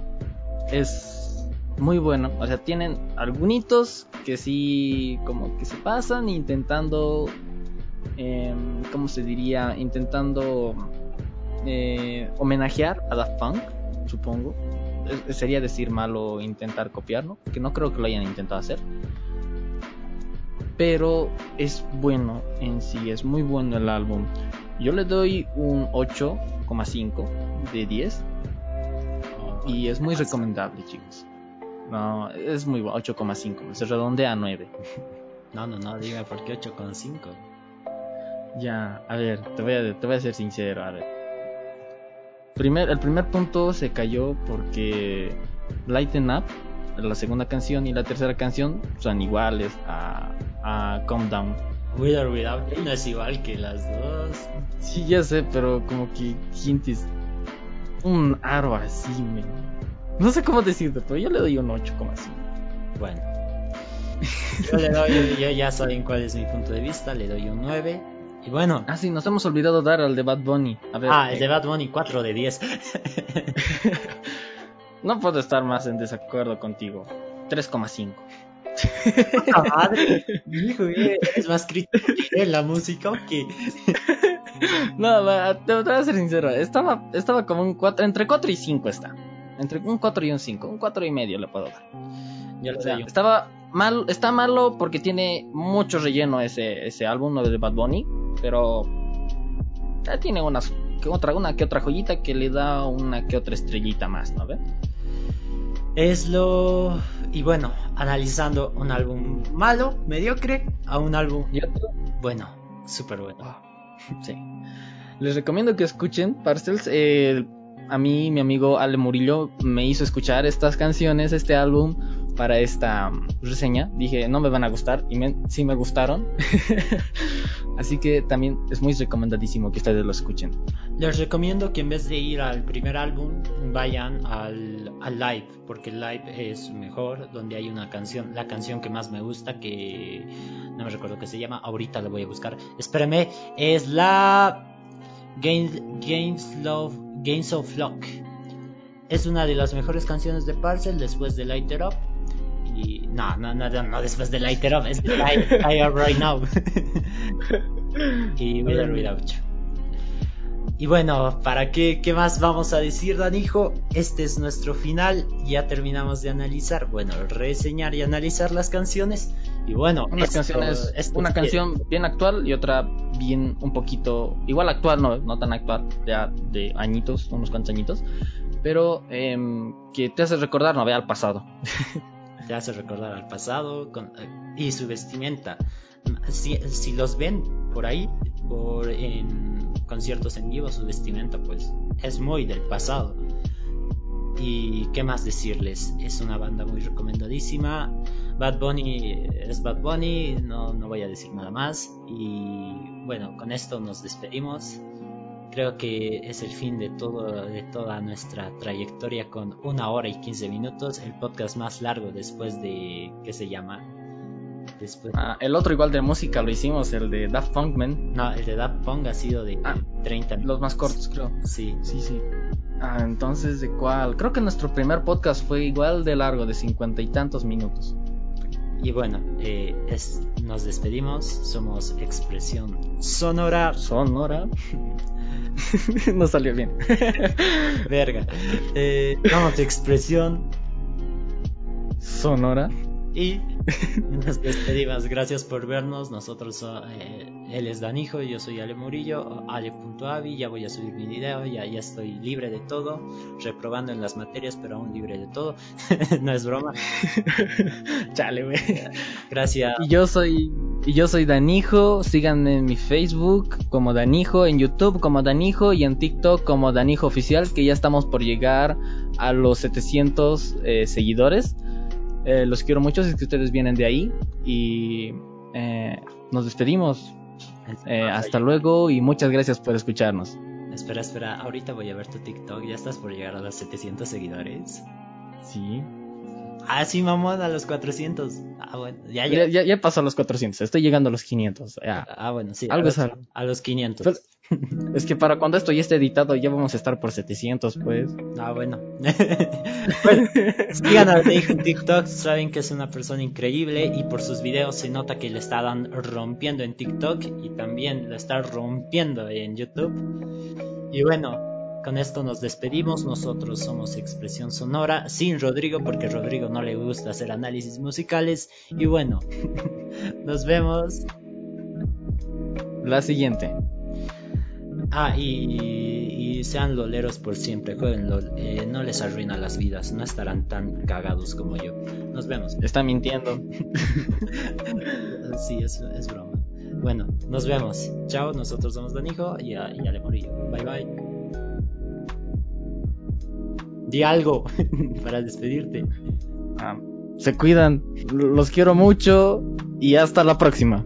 es muy bueno. O sea, tienen algunos que sí, como que se pasan intentando, eh, ¿cómo se diría? Intentando eh, homenajear a Daft Punk, supongo. sería decir malo intentar copiarlo, que no creo que lo hayan intentado hacer pero es bueno en sí, es muy bueno el álbum. Yo le doy un 8,5 de 10 y es muy recomendable, chicos. No, es muy bueno, 8,5, se redondea a 9. No, no, no, diga por qué 8,5. Ya, a ver, te voy a, te voy a ser sincero, a ver. Primer, el primer punto se cayó porque Lighten Up la segunda canción y la tercera canción son iguales a, a Calm Down. With or Without no es igual que las dos. Sí, ya sé, pero como que sientes un aro así, No sé cómo decirte, pero yo le doy un 8,5. Bueno. Yo le doy, yo ya saben cuál es mi punto de vista, le doy un 9. Y bueno. Ah, sí, nos hemos olvidado dar al de Bad Bunny. ah, el de Bad Bunny, 4 de 10. No puedo estar más en desacuerdo contigo. 3,5. Madre! Hijo, es más crítico en la música que. no, te, voy a ser sincero. Estaba, estaba como un 4, entre 4 y 5 está. Entre un 4 y un 5. Un 4 y medio le puedo dar. Ya lo sé. Estaba mal, está malo porque tiene mucho relleno ese, ese álbum de Bad Bunny. Pero ya tiene unas, que otra, una que otra joyita que le da una que otra estrellita más, ¿no ves? Es lo... Y bueno, analizando un álbum malo, mediocre, a un álbum bueno, súper bueno. Sí. Les recomiendo que escuchen Parcels. a mí, mi amigo Ale Murillo me hizo escuchar estas canciones, este álbum, para esta mm, reseña. Dije, no me van a gustar y sí me gustaron. Así que también es muy recomendadísimo que ustedes lo escuchen. Les recomiendo que en vez de ir al primer álbum, vayan al, al live, porque el live es mejor, donde hay una canción, la canción que más me gusta, que no me recuerdo qué se llama, ahorita la voy a buscar. Espérame, es la Games, Games, Love, Games of Luck. Es una de las mejores canciones de Parcel después de Lighter Up. Y no, no, no, no después de Lighter Up, es Light, Right Now. y Without Without y bueno, ¿para qué, qué más vamos a decir, Danijo? Este es nuestro final. Ya terminamos de analizar, bueno, reseñar y analizar las canciones. Y bueno, una una canción bien actual y otra bien un poquito, igual actual, no, no tan actual, ya de añitos, unos cuantos añitos, pero em, que te hace recordar, no, vea al pasado. te hace recordar al pasado eh, y su vestimenta. Si, si los ven por ahí, por en conciertos en vivo, su vestimenta pues es muy del pasado. Y qué más decirles, es una banda muy recomendadísima. Bad Bunny es Bad Bunny, no, no voy a decir nada más. Y bueno, con esto nos despedimos. Creo que es el fin de, todo, de toda nuestra trayectoria con una hora y 15 minutos, el podcast más largo después de, ¿qué se llama? Ah, el otro igual de música lo hicimos, el de Daft Punk, man. No, el de Daft Punk ha sido de 30 ah, Los más cortos, creo. Sí. Sí, sí. Ah, entonces, ¿de cuál? Creo que nuestro primer podcast fue igual de largo, de cincuenta y tantos minutos. Y bueno, eh, es, nos despedimos. Somos Expresión Sonora. Sonora. no salió bien. Verga. Eh, vamos, Expresión Sonora. Y nos despedimos. Gracias por vernos. Nosotros, eh, él es Danijo, yo soy Ale Murillo, ale.avi. Ya voy a subir mi video, ya, ya estoy libre de todo. Reprobando en las materias, pero aún libre de todo. no es broma. Chale, güey. Gracias. Y yo soy. Y yo soy Danijo, síganme en mi Facebook como Danijo, en YouTube como Danijo y en TikTok como Danijo Oficial, que ya estamos por llegar a los 700 eh, seguidores. Eh, los quiero mucho es que ustedes vienen de ahí y eh, nos despedimos. Eh, hasta luego y muchas gracias por escucharnos. Espera, espera, ahorita voy a ver tu TikTok. ¿Ya estás por llegar a los 700 seguidores? Sí. Ah, sí, mamón, a los 400. Ah, bueno, ya, ya. ya, pasó a los 400, estoy llegando a los 500. Ah, bueno, sí. Algo a, los, a los 500. Es que para cuando esto ya esté editado ya vamos a estar por 700, pues. Ah, bueno. bueno sigan a en TikTok, saben que es una persona increíble y por sus videos se nota que le están rompiendo en TikTok y también lo está rompiendo en YouTube. Y bueno, con esto nos despedimos. Nosotros somos Expresión Sonora sin Rodrigo porque a Rodrigo no le gusta hacer análisis musicales. Y bueno, nos vemos. La siguiente. Ah, y, sean loleros por siempre, jueguen LOL, eh, no les arruina las vidas, no estarán tan cagados como yo. Nos vemos. Está mintiendo. sí, es, es broma. Bueno, nos vemos. Chao, nosotros somos Danijo y, a, y Ale Morillo. Bye bye. Di algo para despedirte. Ah, se cuidan, los quiero mucho y hasta la próxima.